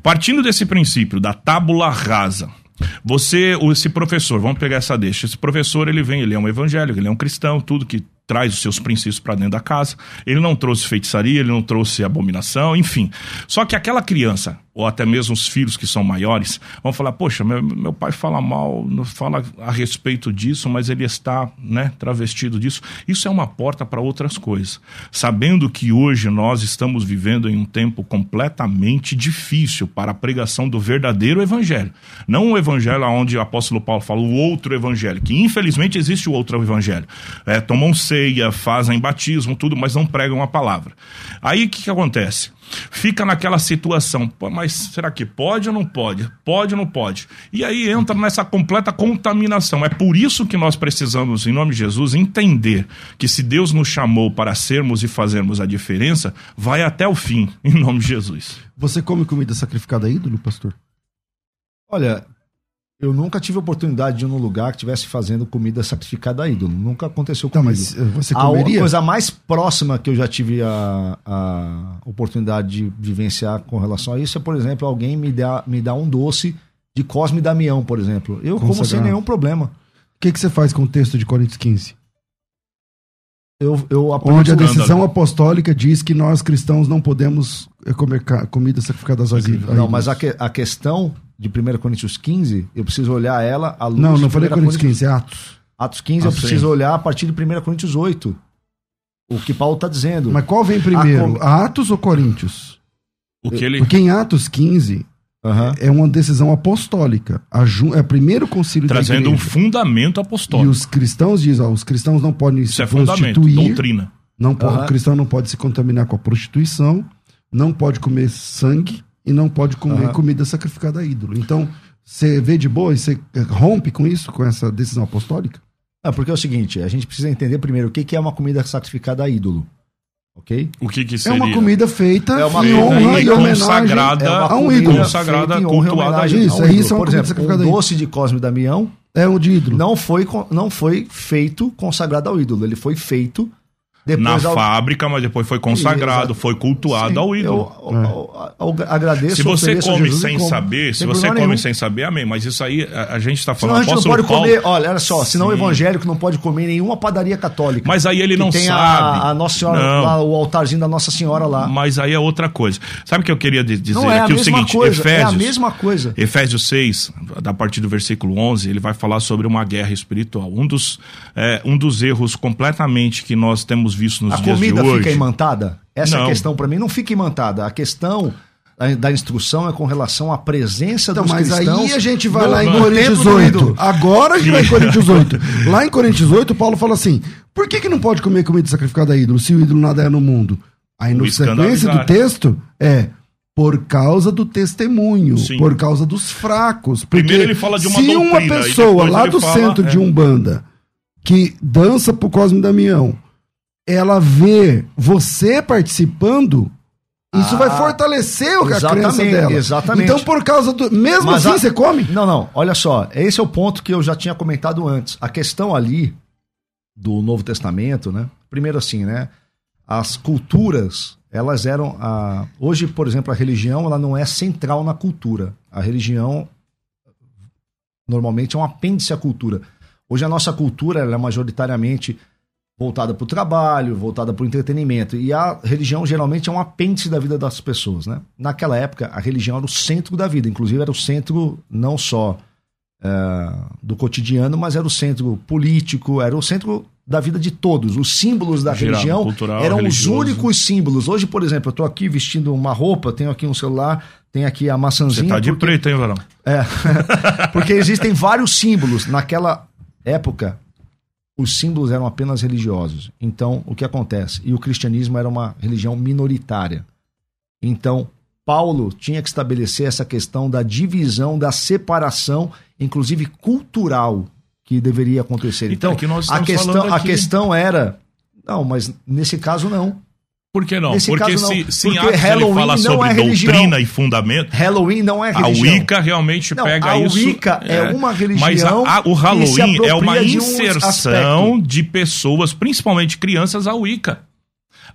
partindo desse princípio da tábula rasa, você, esse professor, vamos pegar essa deixa. Esse professor, ele vem, ele é um evangélico, ele é um cristão, tudo que traz os seus princípios para dentro da casa. Ele não trouxe feitiçaria, ele não trouxe abominação, enfim. Só que aquela criança, ou até mesmo os filhos que são maiores, vão falar: Poxa, meu, meu pai fala mal, fala a respeito disso, mas ele está né, travestido disso. Isso é uma porta para outras coisas. Sabendo que hoje nós estamos vivendo em um tempo completamente difícil para a pregação do verdadeiro evangelho. Não o evangelho onde o apóstolo Paulo fala o outro evangelho, que infelizmente existe o outro evangelho. É, tomam ceia, fazem batismo, tudo, mas não pregam a palavra. Aí o que, que acontece? Fica naquela situação, pô, mas será que pode ou não pode? Pode ou não pode? E aí entra nessa completa contaminação. É por isso que nós precisamos, em nome de Jesus, entender que se Deus nos chamou para sermos e fazermos a diferença, vai até o fim, em nome de Jesus. Você come comida sacrificada a ídolo, pastor? Olha, eu nunca tive oportunidade de ir num lugar que estivesse fazendo comida sacrificada a ídolo. Nunca aconteceu comigo. mas eh, você A comeria? coisa mais próxima que eu já tive a, a oportunidade de vivenciar com relação a isso é, por exemplo, alguém me dá, me dá um doce de Cosme Damião, por exemplo. Eu como sem Consagrado. nenhum problema. O que, que você faz com o texto de Coríntios 15? Eu, eu Onde a decisão apostólica diz que nós cristãos não podemos eh, comer comida sacrificada às ídolos. Não, mas a, que- a questão de 1 Coríntios 15, eu preciso olhar ela à luz Não, não falei 1 Coríntios 15, é Atos. Atos 15, eu Ah, sim. preciso olhar a partir de 1 Coríntios 8. O que Paulo está dizendo. Mas qual vem primeiro, com- Atos ou Coríntios? O que ele. Porque em Atos 15 Aham. é uma decisão apostólica. A ju- é o primeiro concílio Trazendo da um fundamento E apostólico. os cristãos dizem, ó, os cristãos não podem Isso se é fundamento, prostituir, doutrina. não po- Aham. o cristão não pode se contaminar com a prostituição, não pode comer sangue e não pode comer Aham. comida sacrificada a ídolo. Então, você vê de boa e você rompe com isso, com essa decisão apostólica? Ah, porque é o seguinte, a gente precisa entender primeiro o que é uma comida sacrificada a ídolo. Ok? O que que É seria? uma comida feita É uma em comida honra e homenagem É uma a um ídolo. consagrada, cultuada a Isso, um é isso, é uma Por exemplo, o doce de Cosme Damião É um de ídolo. não foi, não foi feito consagrado ao ídolo. Ele foi feito na ao... fábrica, mas depois foi consagrado, Exato. foi cultuado Sim, ao ídolo. Eu, eu, eu, agradeço. Se você come sem saber, se você come nenhum. sem saber, amém. Mas isso aí a, a gente está falando. Senão a gente não pode Paulo... comer, olha, olha só, senão o evangélico não pode comer nenhuma padaria católica. Mas aí ele não tem sabe. A, a Nossa Senhora, lá, o altarzinho da Nossa Senhora lá. Mas aí é outra coisa. Sabe o que eu queria dizer não, é aqui? o seguinte, coisa, Efésios, é a mesma coisa. Efésios 6, a partir do versículo 11, ele vai falar sobre uma guerra espiritual. Um dos, é, um dos erros completamente que nós temos visto nos a dias de hoje. A comida fica imantada? Essa não. questão para mim não fica imantada. A questão da instrução é com relação à presença então, dos mas cristãos. Mas aí a gente vai lá em Coríntios 8. Agora a gente vai em Coríntios 8. Lá em Coríntios 8, Paulo fala assim: por que, que não pode comer comida sacrificada a ídolo, se o ídolo nada é no mundo? Aí no sequência do texto é por causa do testemunho, Sim. por causa dos fracos. Primeiro ele fala de uma se doutrina, uma pessoa lá do fala, centro é. de Umbanda que dança pro Cosme Damião, ela vê você participando, isso ah, vai fortalecer a crença dela. Exatamente. Então, por causa do. Mesmo Mas assim, a... você come? Não, não. Olha só. Esse é o ponto que eu já tinha comentado antes. A questão ali do Novo Testamento, né? Primeiro, assim, né? As culturas, elas eram. A... Hoje, por exemplo, a religião, ela não é central na cultura. A religião, normalmente, é um apêndice à cultura. Hoje, a nossa cultura, ela é majoritariamente voltada para o trabalho, voltada para o entretenimento. E a religião geralmente é um apêndice da vida das pessoas, né? Naquela época, a religião era o centro da vida, inclusive era o centro não só é, do cotidiano, mas era o centro político, era o centro da vida de todos. Os símbolos da Geral, religião cultural, eram religioso. os únicos símbolos. Hoje, por exemplo, eu estou aqui vestindo uma roupa, tenho aqui um celular, tem aqui a maçãzinha. Você tá de porque... preto, hein, Varão? É, porque existem vários símbolos. Naquela época, os símbolos eram apenas religiosos. Então, o que acontece? E o cristianismo era uma religião minoritária. Então, Paulo tinha que estabelecer essa questão da divisão, da separação, inclusive cultural, que deveria acontecer. Então, então é a, questão, a questão era. Não, mas nesse caso não. Por que não? Nesse Porque caso, se, não. se Porque Atos Halloween ele fala sobre é doutrina e fundamento. Halloween não é religião. A Wicca realmente não, pega isso. A Wicca é, é, uma religião. Mas a, a, o Halloween é uma inserção de, de pessoas, principalmente crianças, à Wicca.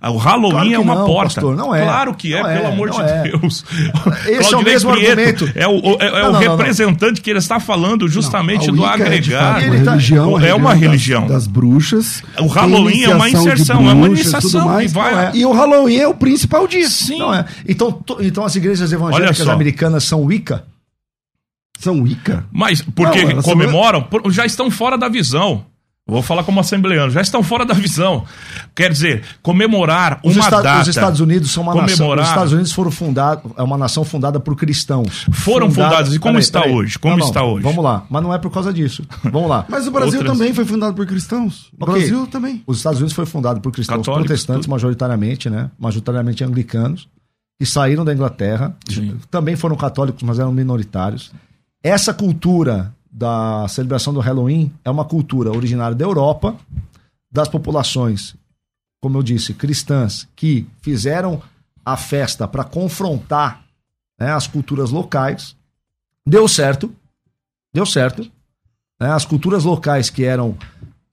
O Halloween claro é uma não, porta. Pastor, não é. Claro que é, é pelo amor de é. Deus. Esse é o mesmo Prieto argumento. É o, é, é não, o não, representante que ele está falando justamente do agregar. É, tá, religião, é uma religião. Das, das, bruxas. O Halloween é uma inserção, bruxas, é uma iniciação. Mais, vai... E o Halloween é o principal dia. Sim. Não é. Então, então as igrejas evangélicas americanas são Wicca? São Wicca? Mas porque comemoram, já estão fora da visão. Vou falar como assembleano, já estão fora da visão. Quer dizer, comemorar os uma data. Os Estados Unidos são uma comemorar... nação. Os Estados Unidos foram fundados, é uma nação fundada por cristãos. Foram fundados, fundados e como peraí, está peraí. hoje? Como não, está hoje? Vamos lá, mas não é por causa disso. Vamos lá. mas o Brasil Outras... também foi fundado por cristãos. O okay. Brasil também. Os Estados Unidos foi fundado por cristãos Católicos, protestantes, tudo. majoritariamente, né? Majoritariamente anglicanos, que saíram da Inglaterra. Sim. Também foram católicos, mas eram minoritários. Essa cultura da celebração do Halloween é uma cultura originária da Europa, das populações, como eu disse, cristãs, que fizeram a festa para confrontar né, as culturas locais. Deu certo, deu certo. Né, as culturas locais que eram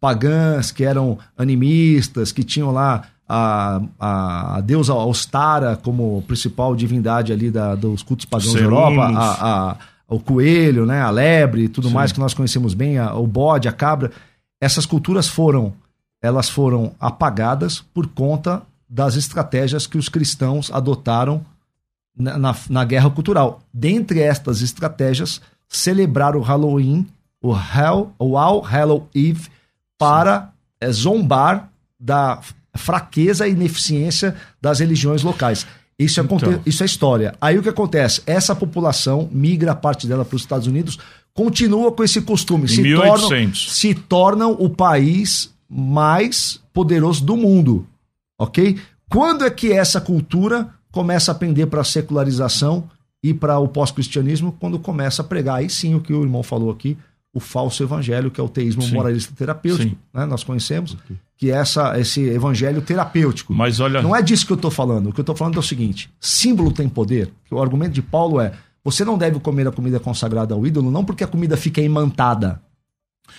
pagãs, que eram animistas, que tinham lá a, a, a deusa Ostara como principal divindade ali da, dos cultos pagãos da Europa, a, a o coelho, né, a lebre e tudo Sim. mais que nós conhecemos bem, a, o bode, a cabra, essas culturas foram elas foram apagadas por conta das estratégias que os cristãos adotaram na, na, na guerra cultural. Dentre estas estratégias, celebrar o Halloween, o Hell, o All Hallow Eve, para é, zombar da fraqueza e ineficiência das religiões locais. Isso é, então. isso é história. Aí o que acontece? Essa população migra parte dela para os Estados Unidos, continua com esse costume, se tornam, se tornam o país mais poderoso do mundo, ok? Quando é que essa cultura começa a pender para a secularização e para o pós-cristianismo? Quando começa a pregar, aí sim o que o irmão falou aqui, o falso evangelho, que é o teísmo sim. moralista terapêutico, né? nós conhecemos, okay. Que é essa, esse evangelho terapêutico. Mas olha... Não é disso que eu estou falando. O que eu estou falando é o seguinte: símbolo tem poder. O argumento de Paulo é: você não deve comer a comida consagrada ao ídolo, não porque a comida fica imantada.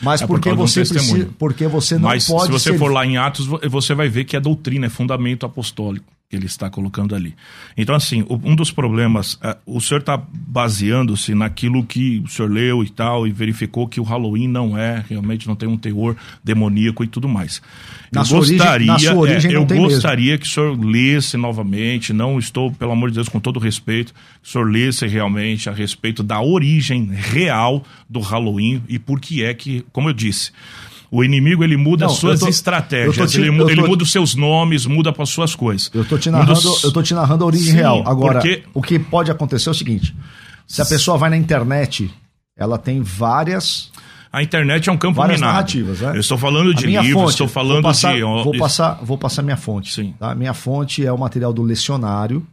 Mas É por porque um você precisa, porque você não Mas pode se você ser- for lá em Atos, vo- você vai ver que é doutrina, é fundamento apostólico que ele está colocando ali. Então, assim, um dos problemas, é, o senhor está baseando-se naquilo que o senhor leu e tal, e verificou que o Halloween não é, realmente não tem um teor demoníaco e tudo mais. Na eu origem- gostaria, sua origem é, eu tem mesmo. gostaria que o senhor lesse novamente, não estou, pelo amor de Deus, com todo respeito, que o senhor lesse realmente a respeito da origem real do Halloween e por que é que, como eu disse, o inimigo ele muda Não, as suas tô- estratégias, te- ele, mu- eu tô- ele muda os seus nomes, muda para suas coisas. Eu tô te narrando, dos- eu tô te narrando a origem Sim, real. Agora, porque- o que pode acontecer é o seguinte: se a pessoa vai na internet, ela tem várias A internet é um campo várias minado. narrativas, né? Eu estou falando de livros, fonte, estou falando vou passar, de. Vou passar, vou passar minha fonte. Sim. Tá? Minha fonte é o material do lecionário,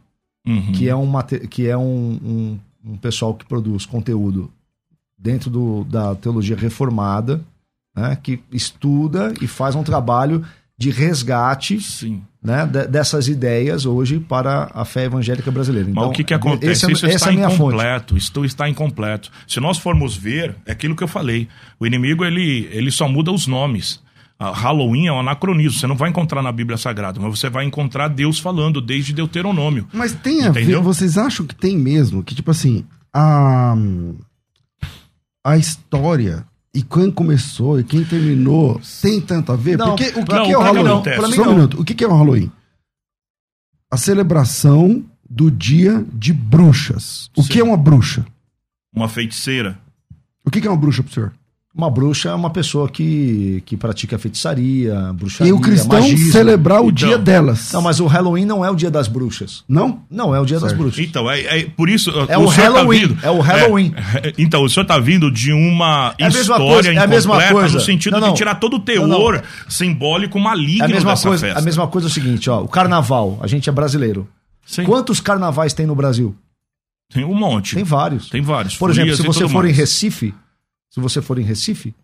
Uhum. que é, um, que é um, um, um pessoal que produz conteúdo dentro do, da teologia reformada, né? que estuda e faz um trabalho de resgate Sim. né, de- dessas ideias hoje para a fé evangélica brasileira. Mas Então, o que, que acontece? esse é- Isso está é incompleto. Isso está incompleto. Se nós formos ver, é aquilo que eu falei. O inimigo ele, ele só muda os nomes. Halloween é um anacronismo. Você não vai encontrar na Bíblia Sagrada, mas você vai encontrar Deus falando desde Deuteronômio. Mas tem a Entendeu? ver, vocês acham que tem mesmo? Que tipo assim, a, a história e quem começou e quem terminou tem tanto a ver? Não, Porque o que, não, que é o Halloween? não, pra mim Só um minuto. O que, que é o Halloween? A celebração do dia de bruxas. O Sim. que é uma bruxa? Uma feiticeira. O que, que é uma bruxa pro senhor? Uma bruxa é uma pessoa que, que pratica feitiçaria, bruxaria, E o cristão magismo. celebrar o Então. dia delas. Não, mas o Halloween não é o dia das bruxas. Não? Não, é o dia das Certo. bruxas. Então, é, é por isso. É o senhor tá Halloween, vindo- é o Halloween. É, então, o senhor está vindo de uma É a mesma história coisa, é a mesma coisa. no sentido Não, não. de tirar todo o teor Não, não. simbólico maligno É a mesma dessa coisa, festa. a mesma coisa é o seguinte, ó, o carnaval, a gente é brasileiro. Sim, Quantos carnavais tem no Brasil? tem um monte. Tem vários. Tem vários. Por exemplo, se você for em mais. Recife, se você for em Recife,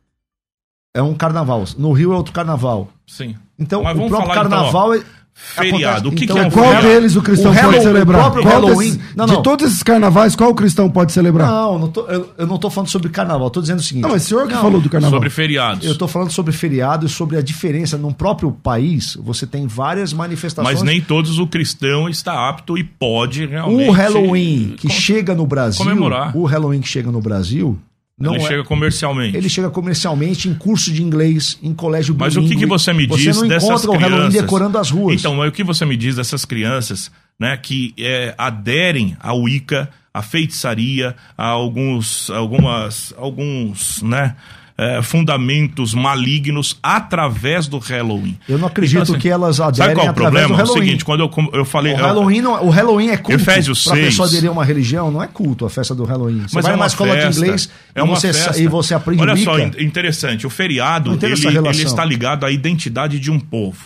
é um carnaval. No Rio é outro carnaval. Sim. Então, Mas o vamos próprio falar, então, carnaval é Feriado. O que, Então, que é um Qual feriado? deles o cristão O pode Halloween- celebrar? o próprio Halloween- desses- Não, não. De todos esses carnavais, qual o cristão pode celebrar? Não, não tô- eu, eu não tô falando sobre carnaval, tô dizendo o seguinte. Não, mas o senhor que Não, falou do carnaval. Sobre feriados. Eu tô falando sobre feriado e sobre a diferença. Num próprio país, você tem várias manifestações. Mas nem todos o cristão está apto e pode realmente. O Halloween que com- chega no Brasil, comemorar. o Halloween que chega no Brasil, não Ele é- chega comercialmente. ele chega comercialmente em curso de inglês, em colégio Mas o que, que você me diz Você não dessas encontra o Halloween crianças? decorando as ruas. Então, mas o que você me diz dessas crianças, né, que é, aderem ao Wicca, à feitiçaria, a alguns, algumas, alguns, né, é, fundamentos malignos através do Halloween. Eu não acredito Então, assim, que elas aderem Sabe qual é o problema? É o Halloween. seguinte, quando eu, eu falei... O Halloween, não, o Halloween é culto. Efésios pra 6. pessoa aderir a uma religião, não é culto a festa do Halloween. Você Mas vai é uma escola festa, de inglês é e, uma você, festa. e você aprende Olha só, Wicca. in- interessante. O feriado, ele, ele está ligado à identidade de um povo.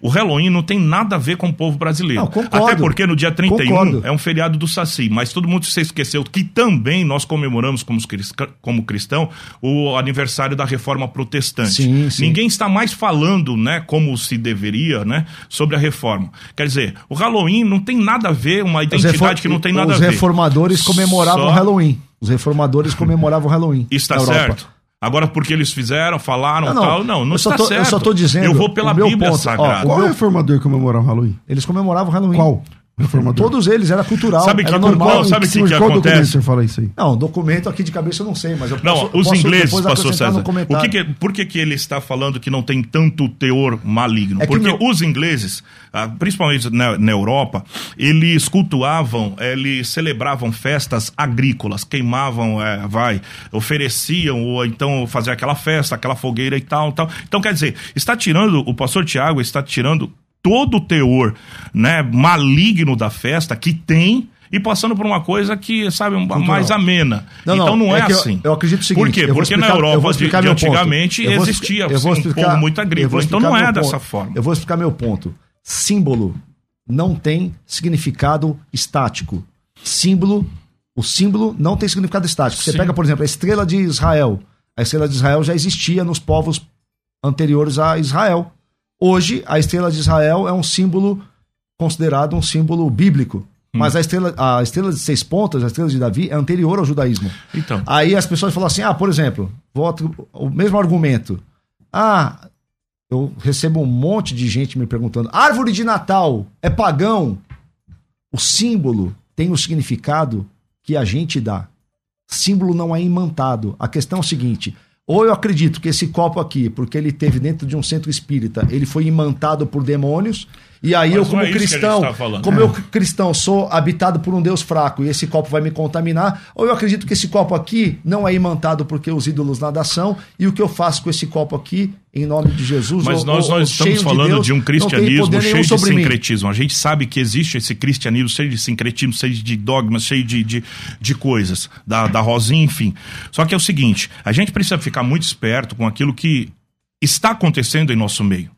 O Halloween não tem nada a ver com o povo brasileiro. Não, concordo. Até porque no dia 31 Concordo. é um feriado do Saci. Mas todo mundo se esqueceu que também nós comemoramos como, como cristão o aniversário da reforma protestante. Sim, sim. Ninguém está mais falando, né, como se deveria, né, sobre a reforma. Quer dizer, o Halloween não tem nada a ver, uma Os identidade que não tem nada Os a ver. reformadores comemoravam Só- o Halloween. Os reformadores comemoravam o Halloween. Está certo. Agora, porque eles fizeram, falaram Não, não. tal, não, não Eu só está tô- eu certo. só tô dizendo Eu vou pela Bíblia ponto. Ó, Sagrada. Qual meu- reformador comemorava o Halloween? Eles comemoravam o Halloween. Qual reformador? Todos eles, era cultural, Sabe que era qual- normal. qual- sabe que que qual acontece? documento você fala isso aí? Não, documento aqui de cabeça eu não sei, mas eu Não, posso, os posso ingleses, pastor César. O que que, por que, que ele está falando que não tem tanto teor maligno? É que Porque meu- os ingleses, ah, principalmente na, na Europa, eles cultuavam, eles celebravam festas agrícolas, queimavam, eh, vai, ofereciam, ou então fazer aquela festa, aquela fogueira e tal, tal. Então, quer dizer, está tirando, o pastor Tiago está tirando todo o teor né, maligno da festa que tem e passando por uma coisa que, sabe, um- mais amena. Não, não, então não é, é que eu- assim. eu acredito o seguinte, Por quê? Porque na explicar- vou Europa de, de antigamente Eu existia explicar- eu assim, vou um explicar- povo muito agrícola. Então não é dessa ponto. forma. Eu vou explicar meu ponto. Símbolo não tem significado estático. Símbolo, o símbolo não tem significado estático. Você Sim. pega, por exemplo, a estrela de Israel. A estrela de Israel já existia nos povos anteriores a Israel. Hoje, a estrela de Israel é um símbolo considerado um símbolo bíblico. Mas a estrela, a estrela de seis pontas, a estrela de Davi, é anterior ao judaísmo. Então. Aí as pessoas falam assim: ah, por exemplo, voto o mesmo argumento. Ah, eu recebo um monte de gente me perguntando: árvore de Natal é pagão? O símbolo tem o significado que a gente dá. Símbolo não é imantado. A questão é o seguinte: ou eu acredito que esse copo aqui, porque ele teve dentro de um centro espírita, ele foi imantado por demônios, e aí Mas eu, como é cristão, tá como eu cristão sou habitado por um Deus fraco e esse copo vai me contaminar, ou eu acredito que esse copo aqui não é imantado porque os ídolos nada são, e o que eu faço com esse copo aqui, em nome de Jesus, Mas ou- nós, nós ou estamos falando Deus, de, um cristianismo cheio de sincretismo. A gente sabe que existe esse cristianismo cheio de sincretismo, cheio de dogmas, cheio de, de, de coisas, da, da rosinha, enfim. Só que é o seguinte: a gente precisa ficar muito esperto com aquilo que está acontecendo em nosso meio.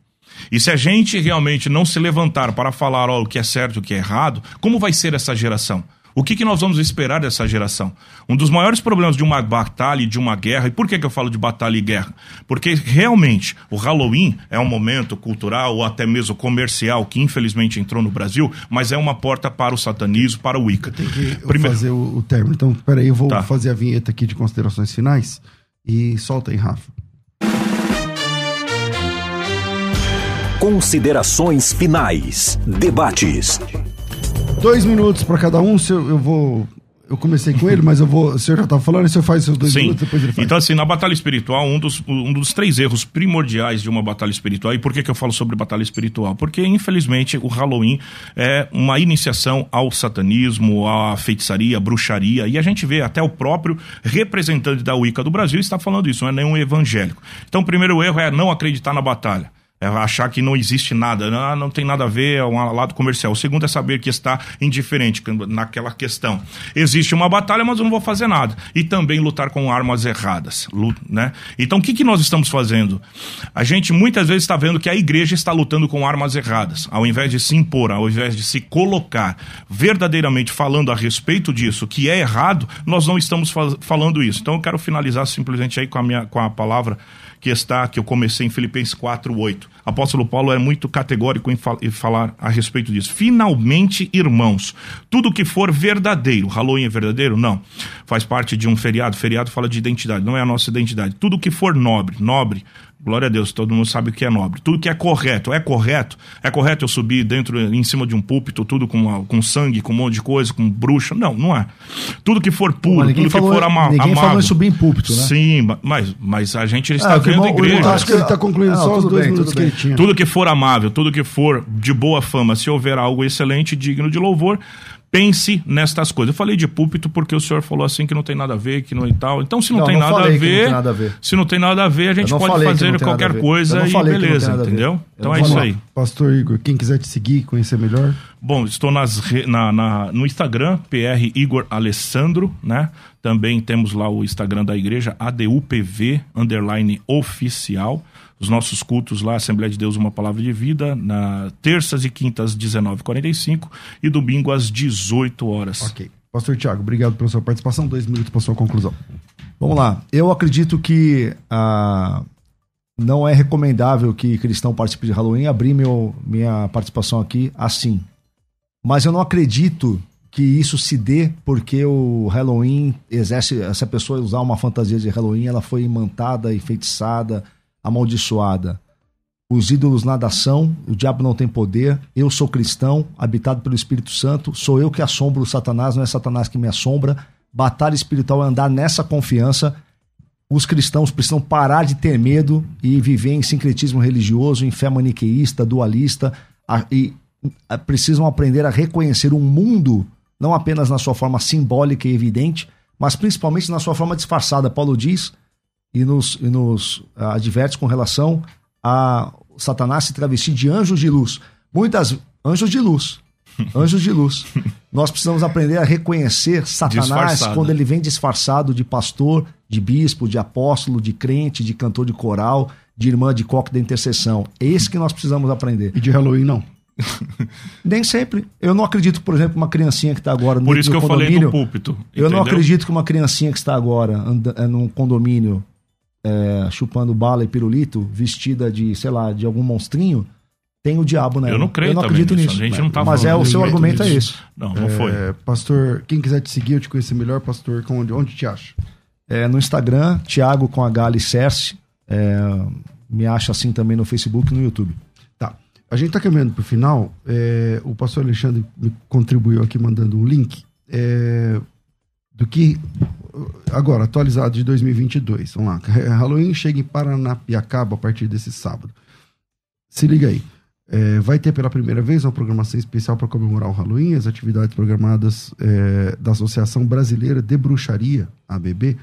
E se a gente realmente não se levantar para falar ó, o que é certo e o que é errado, como vai ser essa geração? O que, que nós vamos esperar dessa geração? Um dos maiores problemas de uma batalha e de uma guerra, e por que, que eu falo de batalha e guerra? Porque realmente o Halloween é um momento cultural ou até mesmo comercial que infelizmente entrou no Brasil, mas é uma porta para o satanismo, para o Wicca. Tem que Primeiro- fazer o, o término. Então, peraí, eu vou Tá. fazer a vinheta aqui de considerações finais e solta aí, Rafa. Considerações finais. Debates. Dois minutos para cada um. Se eu, eu vou. Eu comecei com ele, mas eu vou. O senhor já estava falando, o senhor faz seus dois Sim. minutos, depois ele faz. Então, assim, na batalha espiritual, um dos, um dos três erros primordiais de uma batalha espiritual, e por que, que eu falo sobre batalha espiritual? Porque, infelizmente, o Halloween é uma iniciação ao satanismo, à feitiçaria, à bruxaria, e a gente vê até o próprio representante da Wicca do Brasil está falando isso, não é nenhum evangélico. Então, o primeiro erro é não acreditar na batalha. É achar que não existe nada, não, não tem nada a ver, é um lado comercial. O segundo é saber que está indiferente naquela questão. Existe uma batalha, mas eu não vou fazer nada. E também lutar com armas erradas. Né? Então, o que, que nós estamos fazendo? A gente muitas vezes está vendo que a igreja está lutando com armas erradas. Ao invés de se impor, ao invés de se colocar verdadeiramente falando a respeito disso, que é errado, nós não estamos fa- falando isso. Então, eu quero finalizar simplesmente aí com a, minha, com a palavra que está, que eu comecei em Filipenses 4:8. Apóstolo Paulo é muito categórico em, fal- em falar a respeito disso. Finalmente, irmãos, tudo que for verdadeiro, Halloween é verdadeiro? Não. Faz parte de um feriado, feriado fala de identidade, não é a nossa identidade. Tudo que for nobre, nobre, glória a Deus, todo mundo sabe o que é nobre. Tudo que é correto, é correto? É correto eu subir dentro, em cima de um púlpito, tudo com, com sangue, com um monte de coisa, com bruxa? Não, não é. Tudo que for puro, ninguém tudo que falou- for ama ninguém amável. falou em subir em púlpito, né? Sim, ma- mas, mas a gente está Ah, vendo irmão- igreja. tá- Acho que ele está concluindo Não, só os dois bem, minutos que ele Tudo que for amável, tudo que for de boa fama, se houver algo excelente, digno de louvor, pense nestas coisas. Eu falei de púlpito porque o senhor falou assim que não tem nada a ver, que não e tal. Então, se não, Não, tem, não nada a não ver, tem nada a ver. se não tem nada a ver, a gente não pode fazer não qualquer coisa não e não beleza, entendeu? Eu Então não é isso lá. aí. Pastor Igor, quem quiser te seguir, conhecer melhor. Bom, estou nas, re- na, na- no Instagram, PR Igor Alessandro, né? Também temos lá o Instagram da igreja, ADUPV, underline oficial. Os nossos cultos lá, Assembleia de Deus, Uma Palavra de Vida, na terças e quintas, 19h45 e domingo às 18 horas. Ok. Pastor Tiago, obrigado pela sua participação. Dois minutos para sua conclusão. Vamos lá. Eu acredito que ah, não é recomendável que cristão participe de Halloween. Abrir meu, minha participação aqui assim. Mas eu não acredito que isso se dê porque o Halloween exerce. Se a pessoa usar uma fantasia de Halloween, ela foi imantada, enfeitiçada, amaldiçoada. Os ídolos nada são, o diabo não tem poder. Eu sou cristão, habitado pelo Espírito Santo. Sou eu que assombro o Satanás, não é Satanás que me assombra. Batalha espiritual é andar nessa confiança. Os cristãos precisam parar de ter medo e viver em sincretismo religioso, em fé maniqueísta, dualista, e precisam aprender a reconhecer o mundo, não apenas na sua forma simbólica e evidente, mas principalmente na sua forma disfarçada. Paulo diz e nos, e nos ah, adverte com relação a Satanás se travestir de anjos de luz. Muitas anjos de luz. Anjos de luz. Nós precisamos aprender a reconhecer Satanás Disfarçado. quando ele vem disfarçado de pastor, de bispo, de apóstolo, de crente, de cantor de coral, de irmã de coque da intercessão. É isso que nós precisamos aprender. E de Halloween, não. Nem sempre. Eu não acredito, por exemplo, uma criancinha que está agora no Por isso que eu falei do púlpito. Eu não entendeu? acredito que uma criancinha que está agora é, num condomínio é, chupando bala e pirulito, vestida de, sei lá, de algum monstrinho, tem o diabo nela. Eu não creio Eu não acredito nisso. nisso. A gente não tá Mas é o seu argumento é disso. esse. Não, não foi. É, pastor, quem quiser te seguir, eu te conhecer melhor, pastor, com onde, onde te acha? É, no Instagram, Thiago com H Alicerce. É, me acha assim também no Facebook e no YouTube. Tá. A gente tá caminhando pro final. é, o pastor Alexandre me contribuiu aqui mandando um link é, do que. Agora, atualizado de 2022. Vamos lá. Halloween chega em Paranapiacaba a partir desse sábado. Se liga aí. É, vai ter pela primeira vez uma programação especial para comemorar o Halloween, as atividades programadas é, da Associação Brasileira de Bruxaria, ABB,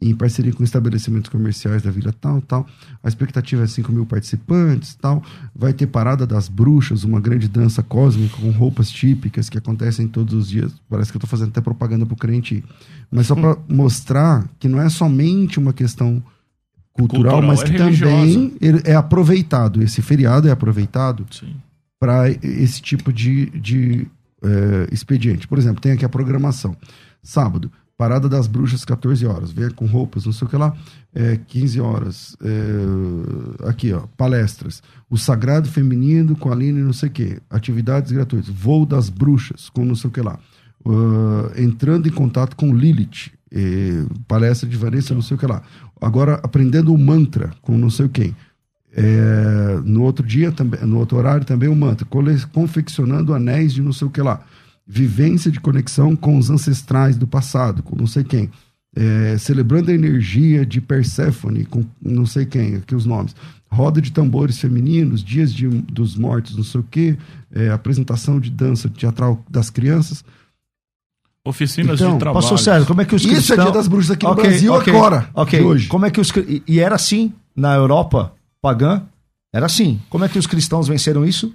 em parceria com estabelecimentos comerciais da vila tal, tal. A expectativa é 5 mil participantes, tal. Vai ter Parada das Bruxas, uma grande dança cósmica com roupas típicas que acontecem todos os dias. Parece que eu estou fazendo até propaganda pro crente. ir. Mas só para mostrar que não é somente uma questão cultural, Cultural, mas é que religiosa. também é aproveitado. Esse feriado é aproveitado para esse tipo de, de eh, expediente. Por exemplo, tem aqui a programação. Sábado, Parada das Bruxas, 14 horas. Venha com roupas, não sei o que lá. eh, 15 horas. eh, aqui, ó, palestras. O Sagrado Feminino com a Aline, não sei o que. Atividades gratuitas. Voo das Bruxas, com não sei o que lá. Ah, entrando em contato com Lilith. eh, palestra de Vanessa, não sei o que lá. Agora, aprendendo o mantra com não sei o quem. É, no outro dia, também, no outro horário, também o mantra. Confeccionando anéis de não sei o que lá. Vivência de conexão com os ancestrais do passado, com não sei quem. É, celebrando a energia de Perséfone, com não sei quem, aqui os nomes. Roda de tambores femininos, dias de- dos mortos, não sei o que. apresentação de dança teatral das crianças. Oficinas Então, de trabalho. Pastor Sérgio, como é que os Isso é cristãos... dia das bruxas aqui no Ok, Brasil ok, agora, Ok, de hoje. como é que os... e era assim na Europa pagã? Era assim. Como é que os cristãos venceram isso?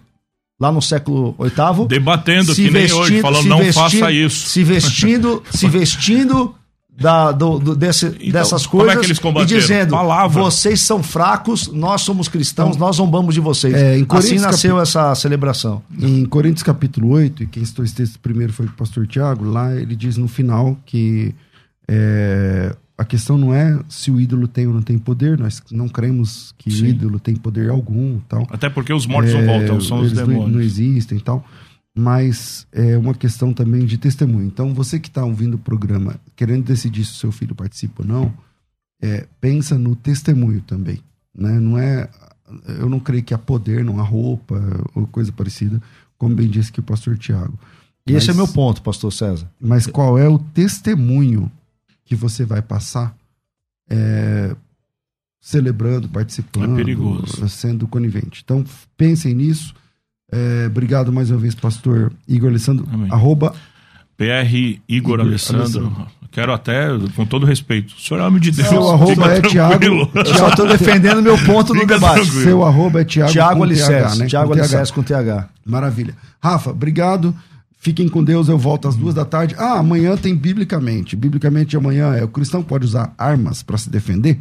Lá no século VIII? Debatendo, que nem hoje, falando se não vestindo- faça isso. Se vestindo, se vestindo da, do, do- desse- dessas como é coisas que eles e dizendo: Palavra. vocês são fracos, nós somos cristãos, nós zombamos de vocês. É, em assim nasceu capi- essa celebração. Em Coríntios capítulo 8, e quem citou esse texto primeiro foi o pastor Tiago, lá ele diz no final que é, a questão não é se o ídolo tem ou não tem poder, nós não cremos que o Sim. ídolo tem poder algum tal. Até porque os mortos não É, voltam, são os eles não, demônios. não existem e tal. Mas é uma questão também de testemunho. Então, você que está ouvindo o programa, querendo decidir se o seu filho participa ou não, é, pensa no testemunho também. Né? Não é, eu não creio que há poder, não há roupa ou coisa parecida, como bem disse que o pastor Tiago. E esse é Mas- meu ponto, pastor César. Mas qual é o testemunho que você vai passar é, celebrando, participando, É sendo conivente? Então, pensem nisso. É, obrigado mais uma vez, pastor Igor Alessandro. Amém. Arroba, PR Igor, Igor Alessandro. Alessandro. Quero até, com todo respeito, o senhor é homem de Deus. seu arroba é. Eu só estou defendendo meu ponto no debate. tranquilo. Seu arroba é Thiago, Tiago com Alicerce. Né? Tiago. Alicerce com TH. Maravilha. Rafa, obrigado. Fiquem com Deus. Eu volto às duas da tarde. Ah, amanhã tem Biblicamente. Biblicamente amanhã é o cristão pode usar armas para se defender.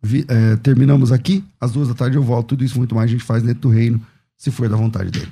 Vi- é, terminamos aqui. Às duas da tarde eu volto. Tudo isso muito mais a gente faz dentro do reino, se for da vontade dele.